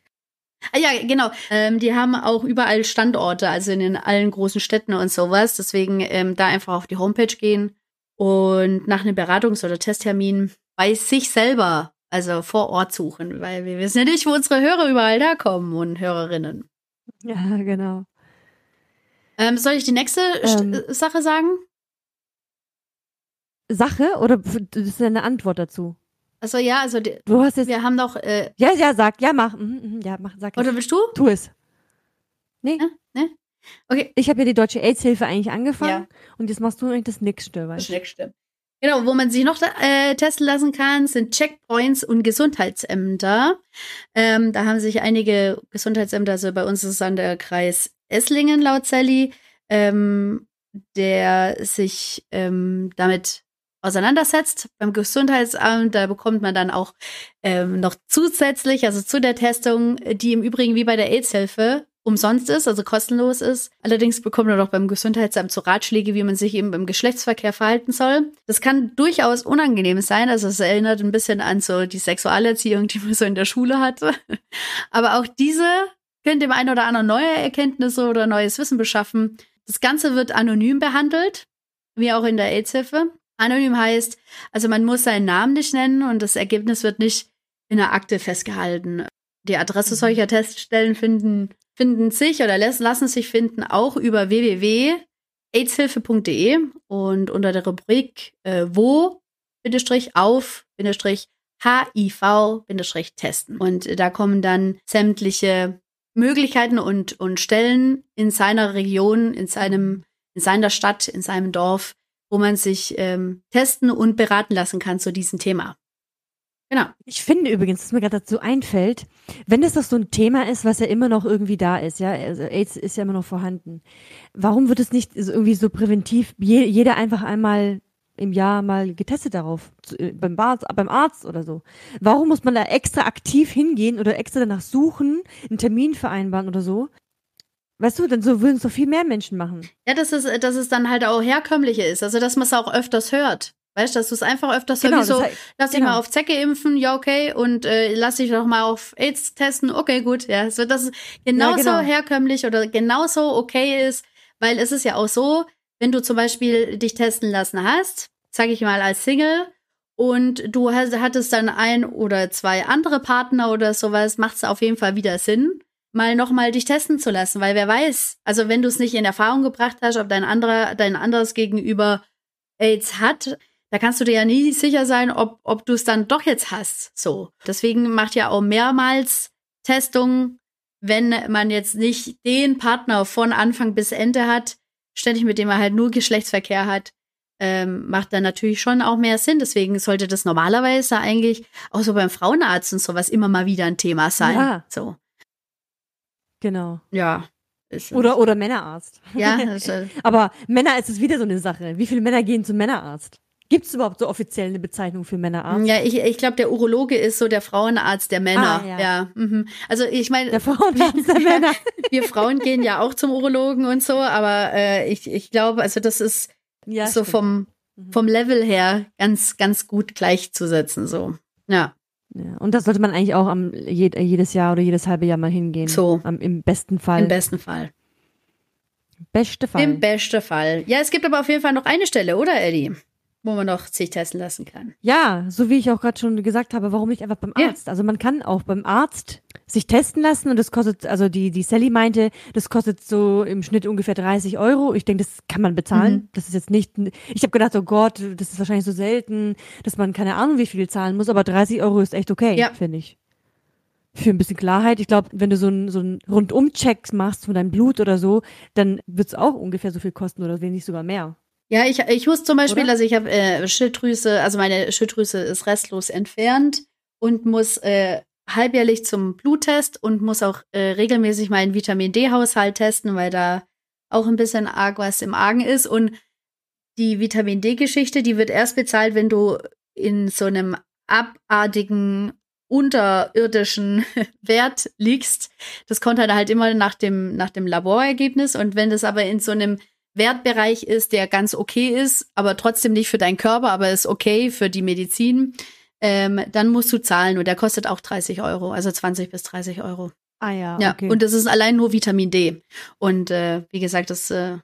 Ah ja, genau. Ähm, die haben auch überall Standorte, also in den allen großen Städten und sowas. Deswegen ähm, da einfach auf die Homepage gehen und nach einem Beratungs- oder Testtermin bei sich selber, also vor Ort suchen, weil wir wissen ja nicht, wo unsere Hörer überall herkommen und Hörerinnen. Ja, genau. Ähm, soll ich die nächste ähm, Sache sagen? Sache oder das ist eine Antwort dazu? Also ja, also die, du hast jetzt, wir haben noch. Äh, ja, ja, sag, ja, mach, mhm, mhm ja, mach, sag. Oder willst du? Tu es. Nee. Ja, nee. Okay. Ich habe ja die Deutsche AIDS-Hilfe eigentlich angefangen ja. und jetzt machst du eigentlich das Nächste, weißt Das Nächste. Genau, wo man sich noch äh, testen lassen kann, sind Checkpoints und Gesundheitsämter. Ähm, da haben sich einige Gesundheitsämter, also bei uns ist es an der Kreis Esslingen laut Sally, ähm, der sich ähm, damit auseinandersetzt beim Gesundheitsamt. Da bekommt man dann auch ähm, noch zusätzlich, also zu der Testung, die im Übrigen wie bei der AIDS-Hilfe umsonst ist, also kostenlos ist. Allerdings bekommt man auch beim Gesundheitsamt so Ratschläge, wie man sich eben im Geschlechtsverkehr verhalten soll. Das kann durchaus unangenehm sein. Also es erinnert ein bisschen an so die Sexualerziehung, die man so in der Schule hatte. Aber auch diese können dem einen oder anderen neue Erkenntnisse oder neues Wissen beschaffen. Das Ganze wird anonym behandelt, wie auch in der AIDS-Hilfe. Anonym heißt, also man muss seinen Namen nicht nennen und das Ergebnis wird nicht in der Akte festgehalten. Die Adresse mhm. solcher Teststellen finden, finden sich oder lassen sich finden auch über www.aidshilfe.de und unter der Rubrik äh, wo auf HIV testen. Und da kommen dann sämtliche Möglichkeiten und, und Stellen in seiner Region, in seinem, in seiner Stadt, in seinem Dorf, wo man sich ähm, testen und beraten lassen kann zu diesem Thema. Genau. Ich finde übrigens, was mir gerade dazu einfällt, wenn es doch so ein Thema ist, was ja immer noch irgendwie da ist, ja, also AIDS ist ja immer noch vorhanden. Warum wird es nicht irgendwie so präventiv, je, jeder einfach einmal im Jahr mal getestet darauf, äh, beim, Arzt, beim Arzt oder so. Warum muss man da extra aktiv hingehen oder extra danach suchen, einen Termin vereinbaren oder so? Weißt du, dann so würden es doch viel mehr Menschen machen. Ja, dass es, dass es dann halt auch herkömmlicher ist. Also, dass man es auch öfters hört. Weißt du, dass du es einfach öfters genau, sowieso, das heißt, lass dich genau. mal auf Zecke impfen, ja, okay, und äh, lass dich doch mal auf AIDS testen, okay, gut, ja. So, dass es genauso ja, genau. herkömmlich oder genauso okay ist, weil es ist ja auch so, wenn du zum Beispiel dich testen lassen hast, sag ich mal als Single, und du hattest dann ein oder zwei andere Partner oder sowas, macht es auf jeden Fall wieder Sinn mal nochmal dich testen zu lassen, weil wer weiß, also wenn du es nicht in Erfahrung gebracht hast, ob dein anderer, dein anderes Gegenüber AIDS hat, da kannst du dir ja nie sicher sein, ob, ob du es dann doch jetzt hast. So. Deswegen macht ja auch mehrmals Testungen, wenn man jetzt nicht den Partner von Anfang bis Ende hat, ständig mit dem er halt nur Geschlechtsverkehr hat, ähm, macht dann natürlich schon auch mehr Sinn. Deswegen sollte das normalerweise eigentlich auch so beim Frauenarzt und sowas immer mal wieder ein Thema sein. Ja. So. Genau. Ja. Oder, oder Männerarzt. ja, also, Aber Männer ist es wieder so eine Sache. Wie viele Männer gehen zum Männerarzt? Gibt es überhaupt so offiziell eine Bezeichnung für Männerarzt? ja, ich, ich glaube, der Urologe ist so der Frauenarzt der Männer. Ah, ja. ja. mhm. Also ich meine, Der Frauenarzt der Männer. wir Frauen gehen ja auch zum Urologen und so, aber äh, ich, ich glaube, also das ist Ja, so stimmt. vom, Mhm. vom Level her ganz, ganz gut gleichzusetzen. So. Ja. Ja, und das sollte man eigentlich auch am, jed, jedes Jahr oder jedes halbe Jahr mal hingehen. So. Am, Im besten Fall. Im besten Fall. Beste Fall. Im besten Fall. Ja, es gibt aber auf jeden Fall noch eine Stelle, oder Eddie? Wo man noch sich testen lassen kann. Ja, so wie ich auch gerade schon gesagt habe, warum nicht einfach beim Ja. Arzt? Also man kann auch beim Arzt sich testen lassen und das kostet, also die, die Sally meinte, das kostet so im Schnitt ungefähr 30 Euro. Ich denke, das kann man bezahlen. Mhm. Das ist jetzt nicht, ich habe gedacht, oh Gott, das ist wahrscheinlich so selten, dass man keine Ahnung, wie viel zahlen muss, aber 30 Euro ist echt okay, Ja. finde ich. Für ein bisschen Klarheit. Ich glaube, wenn du so einen so einen Rundum-Check machst von deinem Blut oder so, dann wird's auch ungefähr so viel kosten oder wenn nicht sogar mehr. Ja, ich, ich wusste zum Beispiel, Oder? also ich habe äh, Schilddrüse, also meine Schilddrüse ist restlos entfernt und muss äh, halbjährlich zum Bluttest und muss auch äh, regelmäßig meinen Vitamin D-Haushalt testen, weil da auch ein bisschen arg was im Argen ist. Und die Vitamin D-Geschichte, die wird erst bezahlt, wenn du in so einem abartigen unterirdischen Wert liegst. Das kommt dann halt immer nach dem, nach dem Laborergebnis. Und wenn das aber in so einem Wertbereich ist, der ganz okay ist, aber trotzdem nicht für deinen Körper, aber ist okay für die Medizin, ähm, dann musst du zahlen und der kostet auch 30 Euro, also 20 bis 30 Euro. Ah ja, Ja, okay. und das ist allein nur Vitamin D. Und äh, wie gesagt, das äh,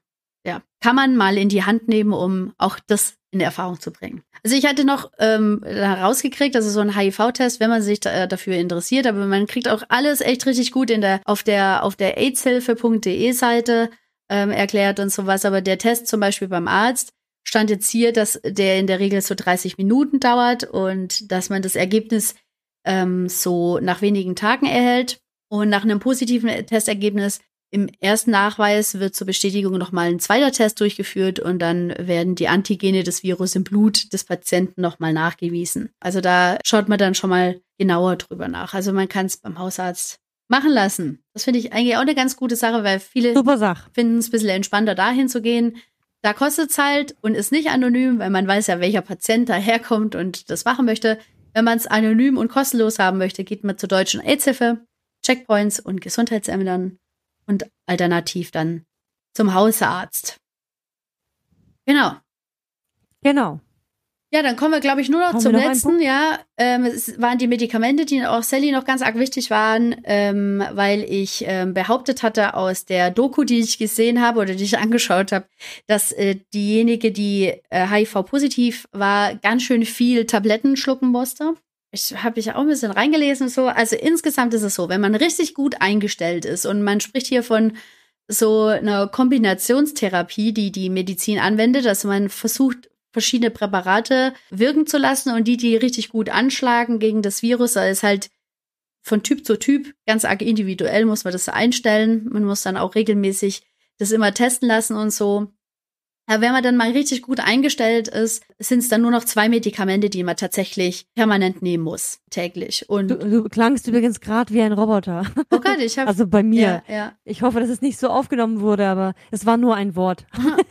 ja, kann man mal in die Hand nehmen, um auch das in Erfahrung zu bringen. Also ich hatte noch ähm, herausgekriegt, also so ein HIV-Test, wenn man sich da, äh, dafür interessiert, aber man kriegt auch alles echt richtig gut in der auf der auf der aidshilfe.de Seite ähm, erklärt und sowas. Aber der Test zum Beispiel beim Arzt stand jetzt hier, dass der in der Regel so 30 Minuten dauert und dass man das Ergebnis ähm, so nach wenigen Tagen erhält. Und nach einem positiven Testergebnis im ersten Nachweis wird zur Bestätigung nochmal ein zweiter Test durchgeführt und dann werden die Antigene des Virus im Blut des Patienten nochmal nachgewiesen. Also da schaut man dann schon mal genauer drüber nach. Also man kann es beim Hausarzt machen lassen. Das finde ich eigentlich auch eine ganz gute Sache, weil viele finden es ein bisschen entspannter, dahin zu gehen. Da kostet es halt und ist nicht anonym, weil man weiß ja, welcher Patient daherkommt und das machen möchte. Wenn man es anonym und kostenlos haben möchte, geht man zur deutschen AIDS-Hilfe, Checkpoints und Gesundheitsämtern und alternativ dann zum Hausarzt. Genau. Genau. Ja, dann kommen wir, glaube ich, nur noch Haben zum noch letzten. Ja, ähm, es waren die Medikamente, die auch Sally noch ganz arg wichtig waren, ähm, weil ich ähm, behauptet hatte aus der Doku, die ich gesehen habe oder die ich angeschaut habe, dass äh, diejenige, die äh, HIV-positiv war, ganz schön viel Tabletten schlucken musste. Ich habe mich auch ein bisschen reingelesen und so. Also insgesamt ist es so, wenn man richtig gut eingestellt ist und man spricht hier von so einer Kombinationstherapie, die die Medizin anwendet, dass man versucht, verschiedene Präparate wirken zu lassen und die, die richtig gut anschlagen gegen das Virus, da ist halt von Typ zu Typ ganz arg individuell, muss man das einstellen. Man muss dann auch regelmäßig das immer testen lassen und so. Aber wenn man dann mal richtig gut eingestellt ist, sind es dann nur noch zwei Medikamente, die man tatsächlich permanent nehmen muss, täglich. Und Du, du klangst übrigens gerade wie ein Roboter. oh Gott, ich habe Also bei mir. ja, ja. Ich hoffe, dass es nicht so aufgenommen wurde, aber es war nur ein Wort.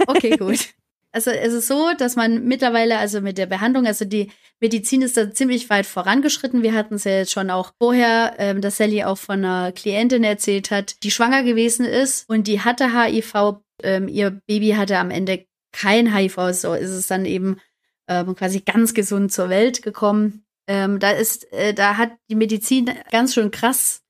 Okay, gut. Also es ist so, dass man mittlerweile, also mit der Behandlung, also die Medizin ist da ziemlich weit vorangeschritten. Wir hatten es ja jetzt schon auch vorher, ähm, dass Sally auch von einer Klientin erzählt hat, die schwanger gewesen ist und die hatte HIV. Ähm, ihr Baby hatte am Ende kein HIV, so ist es dann eben ähm, quasi ganz gesund zur Welt gekommen. Ähm, da ist, äh, da hat die Medizin ganz schön krass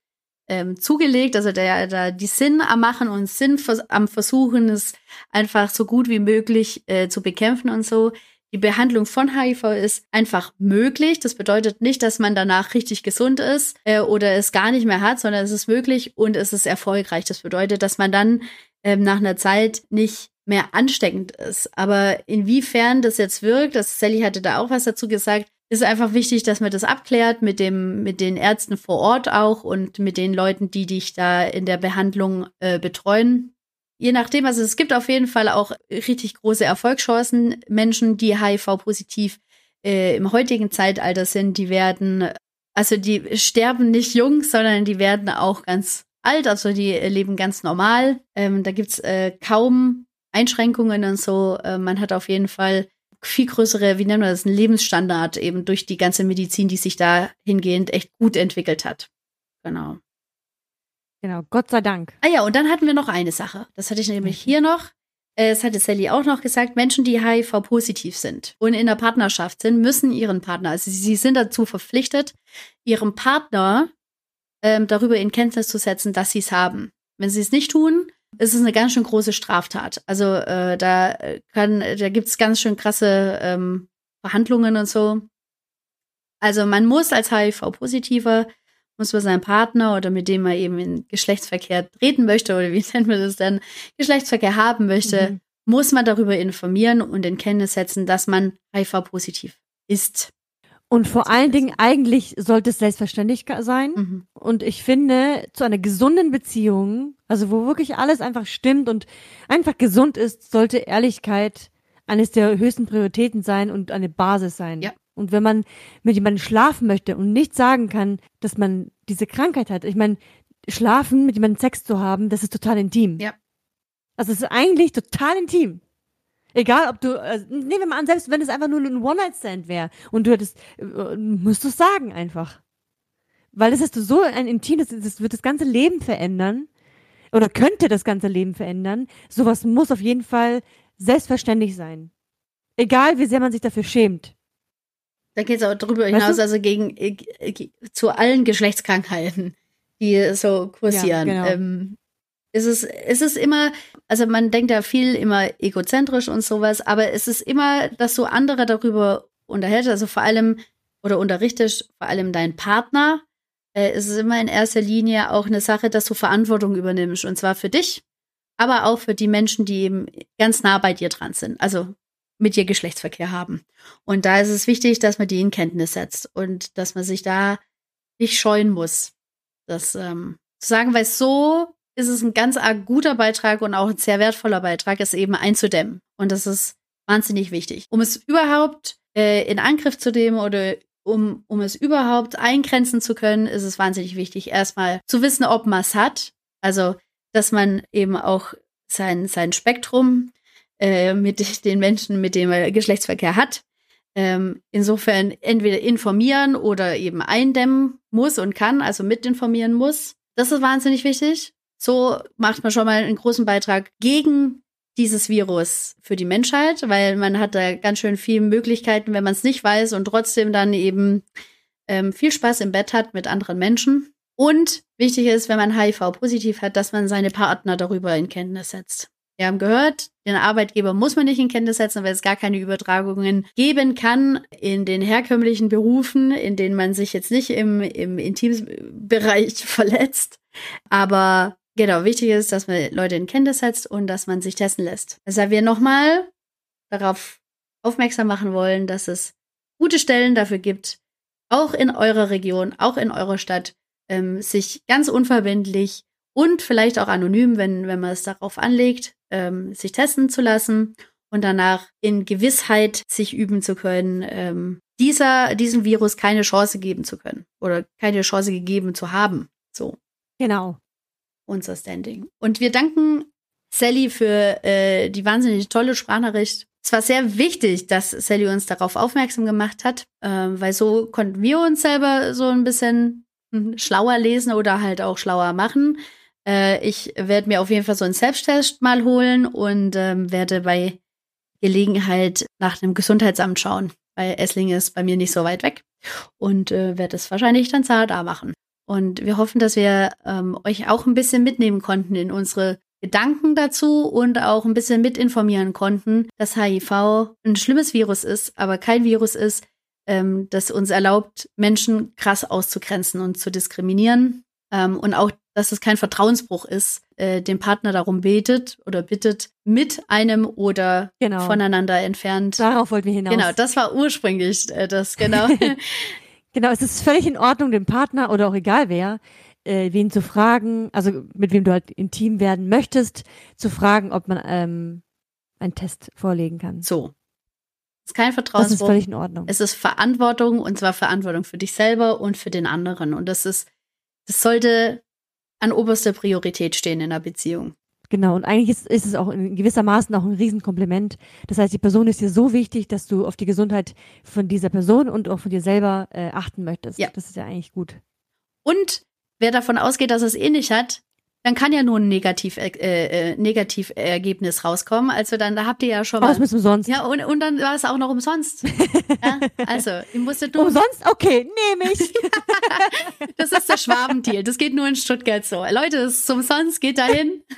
ähm, zugelegt, also der da die Sinn am Machen und Sinn am Versuchen, es einfach so gut wie möglich äh, zu bekämpfen und so. Die Behandlung von HIV ist einfach möglich. Das bedeutet nicht, dass man danach richtig gesund ist äh, oder es gar nicht mehr hat, sondern es ist möglich und es ist erfolgreich. Das bedeutet, dass man dann ähm, nach einer Zeit nicht mehr ansteckend ist. Aber inwiefern das jetzt wirkt, das Sally hatte da auch was dazu gesagt, ist einfach wichtig, dass man das abklärt mit dem, mit den Ärzten vor Ort auch und mit den Leuten, die dich da in der Behandlung äh, betreuen. Je nachdem, also es gibt auf jeden Fall auch richtig große Erfolgschancen. Menschen, die HIV-positiv äh, im heutigen Zeitalter sind, die werden, also die sterben nicht jung, sondern die werden auch ganz alt, also die leben ganz normal. Ähm, da gibt's äh, kaum Einschränkungen und so. Äh, man hat auf jeden Fall viel größere, wie nennen wir das, einen Lebensstandard eben durch die ganze Medizin, die sich da hingehend echt gut entwickelt hat. Genau. Genau, Gott sei Dank. Ah ja, und dann hatten wir noch eine Sache. Das hatte ich nämlich hier noch. Es hatte Sally auch noch gesagt, Menschen, die HIV-positiv sind und in der Partnerschaft sind, müssen ihren Partner, also sie sind dazu verpflichtet, ihrem Partner ähm, darüber in Kenntnis zu setzen, dass sie es haben. Wenn sie es nicht tun, ist es eine ganz schön große Straftat. Also äh, da kann, da gibt's ganz schön krasse ähm, Verhandlungen und so. Also man muss als HIV-Positiver, muss man seinen Partner oder mit dem man eben in Geschlechtsverkehr treten möchte oder wie nennt man das denn, Geschlechtsverkehr haben möchte, mhm. muss man darüber informieren und in Kenntnis setzen, dass man HIV-positiv ist. Und vor allen Dingen, eigentlich sollte es selbstverständlich sein. Mhm. Und ich finde, zu einer gesunden Beziehung, also wo wirklich alles einfach stimmt und einfach gesund ist, sollte Ehrlichkeit eines der höchsten Prioritäten sein und eine Basis sein. Ja. Und wenn man mit jemandem schlafen möchte und nicht sagen kann, dass man diese Krankheit hat, ich meine, schlafen, mit jemandem Sex zu haben, das ist total intim. Ja. Also es ist eigentlich total intim. Egal, ob du, also, nehmen wir mal an, selbst wenn es einfach nur ein One-Night-Stand wäre und du hättest, äh, musst du es sagen einfach. Weil das ist so ein Intim, das, das wird das ganze Leben verändern oder könnte das ganze Leben verändern. Sowas muss auf jeden Fall selbstverständlich sein. Egal, wie sehr man sich dafür schämt. Da geht es auch darüber hinaus, weißt du? also gegen äh, zu allen Geschlechtskrankheiten, die so kursieren. Ja, genau. ähm, es ist, es ist immer, also man denkt ja viel immer egozentrisch und sowas, aber es ist immer, dass du andere darüber unterhältst, also vor allem oder unterrichtest, vor allem dein Partner. Äh, es ist immer in erster Linie auch eine Sache, dass du Verantwortung übernimmst und zwar für dich, aber auch für die Menschen, die eben ganz nah bei dir dran sind, also mit dir Geschlechtsverkehr haben. Und da ist es wichtig, dass man die in Kenntnis setzt und dass man sich da nicht scheuen muss, das ähm, zu sagen, weil so ist es ein ganz guter Beitrag und auch ein sehr wertvoller Beitrag, es eben einzudämmen. Und das ist wahnsinnig wichtig. Um es überhaupt äh, in Angriff zu nehmen oder um, um es überhaupt eingrenzen zu können, ist es wahnsinnig wichtig, erstmal zu wissen, ob man es hat. Also, dass man eben auch sein, sein Spektrum äh, mit den Menschen, mit denen man Geschlechtsverkehr hat, ähm, insofern entweder informieren oder eben eindämmen muss und kann, also mitinformieren muss. Das ist wahnsinnig wichtig. So macht man schon mal einen großen Beitrag gegen dieses Virus für die Menschheit, weil man hat da ganz schön viele Möglichkeiten, wenn man es nicht weiß und trotzdem dann eben ähm, viel Spaß im Bett hat mit anderen Menschen. Und wichtig ist, wenn man HIV-positiv hat, dass man seine Partner darüber in Kenntnis setzt. Wir haben gehört, den Arbeitgeber muss man nicht in Kenntnis setzen, weil es gar keine Übertragungen geben kann in den herkömmlichen Berufen, in denen man sich jetzt nicht im, im Intimbereich verletzt. Aber Genau, wichtig ist, dass man Leute in Kenntnis setzt und dass man sich testen lässt. Deshalb wir nochmal darauf aufmerksam machen wollen, dass es gute Stellen dafür gibt, auch in eurer Region, auch in eurer Stadt, ähm, sich ganz unverbindlich und vielleicht auch anonym, wenn, wenn man es darauf anlegt, ähm, sich testen zu lassen und danach in Gewissheit sich üben zu können, ähm, dieser, diesem Virus keine Chance geben zu können oder keine Chance gegeben zu haben. So. Genau unser Standing. Und wir danken Sally für äh, die wahnsinnig tolle Sprachnachricht. Es war sehr wichtig, dass Sally uns darauf aufmerksam gemacht hat, äh, weil so konnten wir uns selber so ein bisschen hm, schlauer lesen oder halt auch schlauer machen. Äh, ich werde mir auf jeden Fall so einen Selbsttest mal holen und ähm, werde bei Gelegenheit nach dem Gesundheitsamt schauen, weil Essling ist bei mir nicht so weit weg und äh, werde es wahrscheinlich dann da machen. Und wir hoffen, dass wir ähm, euch auch ein bisschen mitnehmen konnten in unsere Gedanken dazu und auch ein bisschen mitinformieren konnten, dass HIV ein schlimmes Virus ist, aber kein Virus ist, ähm, das uns erlaubt, Menschen krass auszugrenzen und zu diskriminieren. Ähm, und auch, dass es kein Vertrauensbruch ist, äh, den Partner darum betet oder bittet, mit einem oder Genau. voneinander entfernt. Darauf wollten wir hinaus. Genau, das war ursprünglich äh, das, genau. Genau, es ist völlig in Ordnung, den Partner oder auch egal wer, äh, wen zu fragen, also mit wem du halt intim werden möchtest, zu fragen, ob man ähm, einen Test vorlegen kann. so. Es ist kein Das ist Vertrauensbruch. völlig in Ordnung. Es ist Verantwortung und zwar Verantwortung für dich selber und für den anderen. Und das ist, das sollte an oberster Priorität stehen in einer Beziehung. Genau, und eigentlich ist, ist es auch in gewissermaßen auch ein Riesenkompliment. Das heißt, die Person ist dir so wichtig, dass du auf die Gesundheit von dieser Person und auch von dir selber äh, achten möchtest. Ja. Das ist ja eigentlich gut. Und wer davon ausgeht, dass es eh nicht hat, dann kann ja nur ein Negativ, äh, äh, Negativergebnis rauskommen. Also dann, da habt ihr ja schon das mal. müssen umsonst. Ja, und, und dann war es auch noch umsonst. ja, also, ihr musstet nur. Umsonst? Okay, nehme ich. Das ist der Schwabendeal. Das geht nur in Stuttgart so. Leute, das ist umsonst, geht dahin.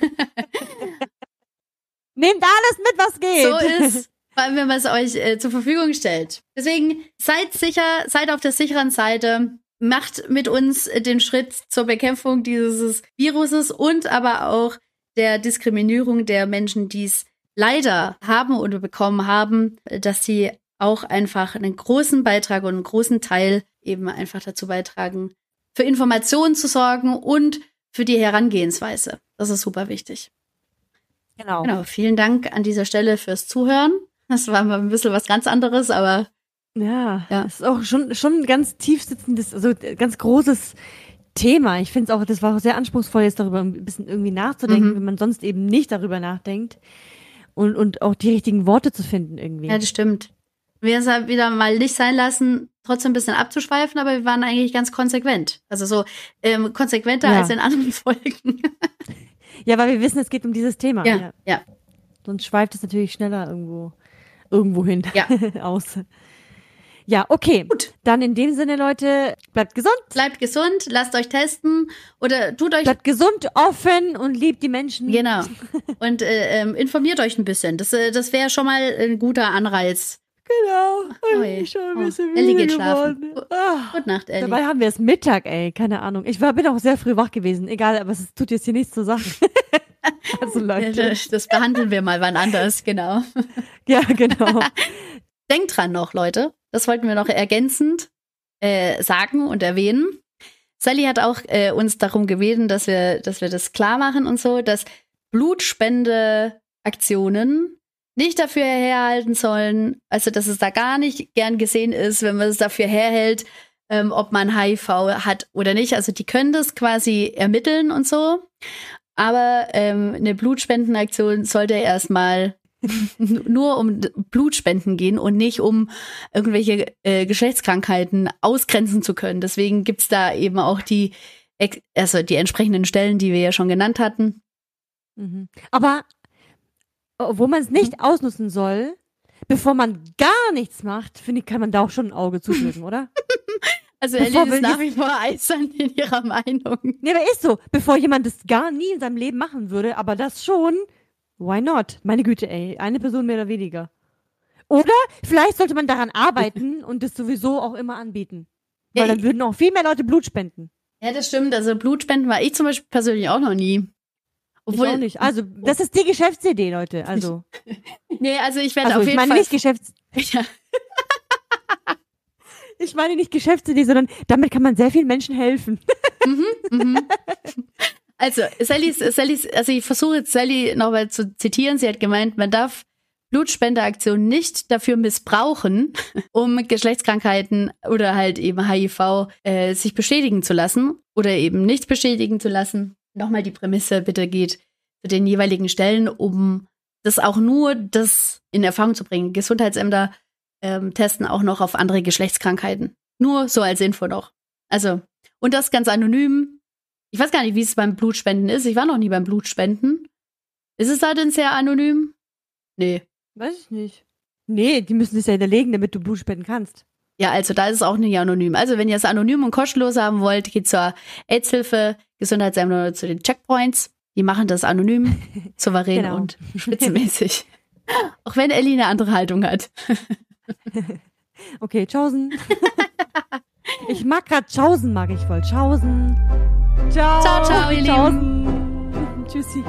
Nehmt alles mit, was geht. So ist, vor allem wenn man es euch äh, zur Verfügung stellt. Deswegen seid sicher, seid auf der sicheren Seite. Macht mit uns den Schritt zur Bekämpfung dieses Viruses und aber auch der Diskriminierung der Menschen, die es leider haben oder bekommen haben, dass sie auch einfach einen großen Beitrag und einen großen Teil eben einfach dazu beitragen, für Informationen zu sorgen und für die Herangehensweise. Das ist super wichtig. Genau. Genau, vielen Dank an dieser Stelle fürs Zuhören. Das war mal ein bisschen was ganz anderes, aber Ja, Ja. das ist auch schon, schon ein ganz tief sitzendes, also ganz großes Thema. Ich finde es auch, das war auch sehr anspruchsvoll, jetzt darüber ein bisschen irgendwie nachzudenken, Mhm. wenn man sonst eben nicht darüber nachdenkt. Und, und auch die richtigen Worte zu finden irgendwie. ja, das stimmt. Wir es halt wieder mal nicht sein lassen, trotzdem ein bisschen abzuschweifen, aber wir waren eigentlich ganz konsequent. Also so ähm, konsequenter Ja. als in anderen Folgen. Ja, weil wir wissen, es geht um dieses Thema. ja, ja. Sonst schweift es natürlich schneller irgendwo, irgendwo hin Ja. aus. Ja, okay. Gut. Dann in dem Sinne, Leute, bleibt gesund, Bleibt gesund, lasst euch testen oder tut euch bleibt gesund, offen und liebt die Menschen. genau und äh, ähm, informiert euch ein bisschen. Das, äh, das wäre schon mal ein guter Anreiz. Genau. Oh Ich bin schon ein Oh, bisschen Ellie müde geht schlafen. geworden. Ah. Gute Nacht, Ellie. Dabei haben wir es Mittag, ey, keine Ahnung. Ich war, bin auch sehr früh wach gewesen. Egal, aber es tut jetzt hier nichts zur Sache. also Leute. das, das behandeln wir mal wann anders, genau. Ja, genau. Denkt dran noch, Leute. Das wollten wir noch ergänzend äh, sagen und erwähnen. Sally hat auch äh, uns darum gebeten, dass wir, dass wir das klar machen und so, dass Blutspendeaktionen nicht dafür herhalten sollen, also dass es da gar nicht gern gesehen ist, wenn man es dafür herhält, ähm, ob man HIV hat oder nicht. Also die können das quasi ermitteln und so. Aber ähm, eine Blutspendenaktion sollte erstmal nur um Blutspenden gehen und nicht um irgendwelche äh, Geschlechtskrankheiten ausgrenzen zu können. Deswegen gibt's da eben auch die, also die entsprechenden Stellen, die wir ja schon genannt hatten. Mhm. Aber wo man es nicht ausnutzen soll, bevor man gar nichts macht, finde ich, kann man da auch schon ein Auge zudrücken, oder? Also Bevor Ellie ist nach wie vor eisern in ihrer Meinung. Nee, aber ist so. Bevor jemand das gar nie in seinem Leben machen würde, aber das schon, why not? Meine Güte, ey. Eine Person mehr oder weniger. Oder vielleicht sollte man daran arbeiten und das sowieso auch immer anbieten. Weil Ja, dann würden auch viel mehr Leute Blut spenden. Ja, das stimmt. Also Blutspenden war ich zum Beispiel persönlich auch noch nie. ich auch nicht. Also, das ist die Geschäftsidee, Leute. Also, Nee, also ich werde also auf ich jeden meine Fall. nicht Geschäfts... Ja. Ich meine nicht Geschäftsidee, sondern damit kann man sehr vielen Menschen helfen. Mhm. Also, Sallys, Sallys, also ich versuche jetzt Sally nochmal zu zitieren. Sie hat gemeint, man darf Blutspendeaktionen nicht dafür missbrauchen, um Geschlechtskrankheiten oder halt eben HIV äh, sich bestätigen zu lassen oder eben nicht bestätigen zu lassen. Nochmal die Prämisse bitte geht zu den jeweiligen Stellen, um das auch nur das in Erfahrung zu bringen. Gesundheitsämter ähm, testen auch noch auf andere Geschlechtskrankheiten. Nur so als Info noch. Also, und das ganz anonym. Ich weiß gar nicht, wie es beim Blutspenden ist. Ich war noch nie beim Blutspenden. Ist es da denn sehr anonym? Nee. Weiß ich nicht. Nee, die müssen sich ja hinterlegen, damit du Blut spenden kannst. Ja, also da ist es auch nicht anonym. Also wenn ihr es anonym und kostenlos haben wollt, geht zur AIDS-Hilfe, Gesundheitsämter oder zu den Checkpoints. Die machen das anonym, souverän Genau. und spitzenmäßig. Auch wenn Ellie eine andere Haltung hat. Okay, Tschaußen. ich mag grad Tschaußen, mag ich voll. Tschaußen. Ciao. Ciao, ciao, ihr Lieben. Tschüssi.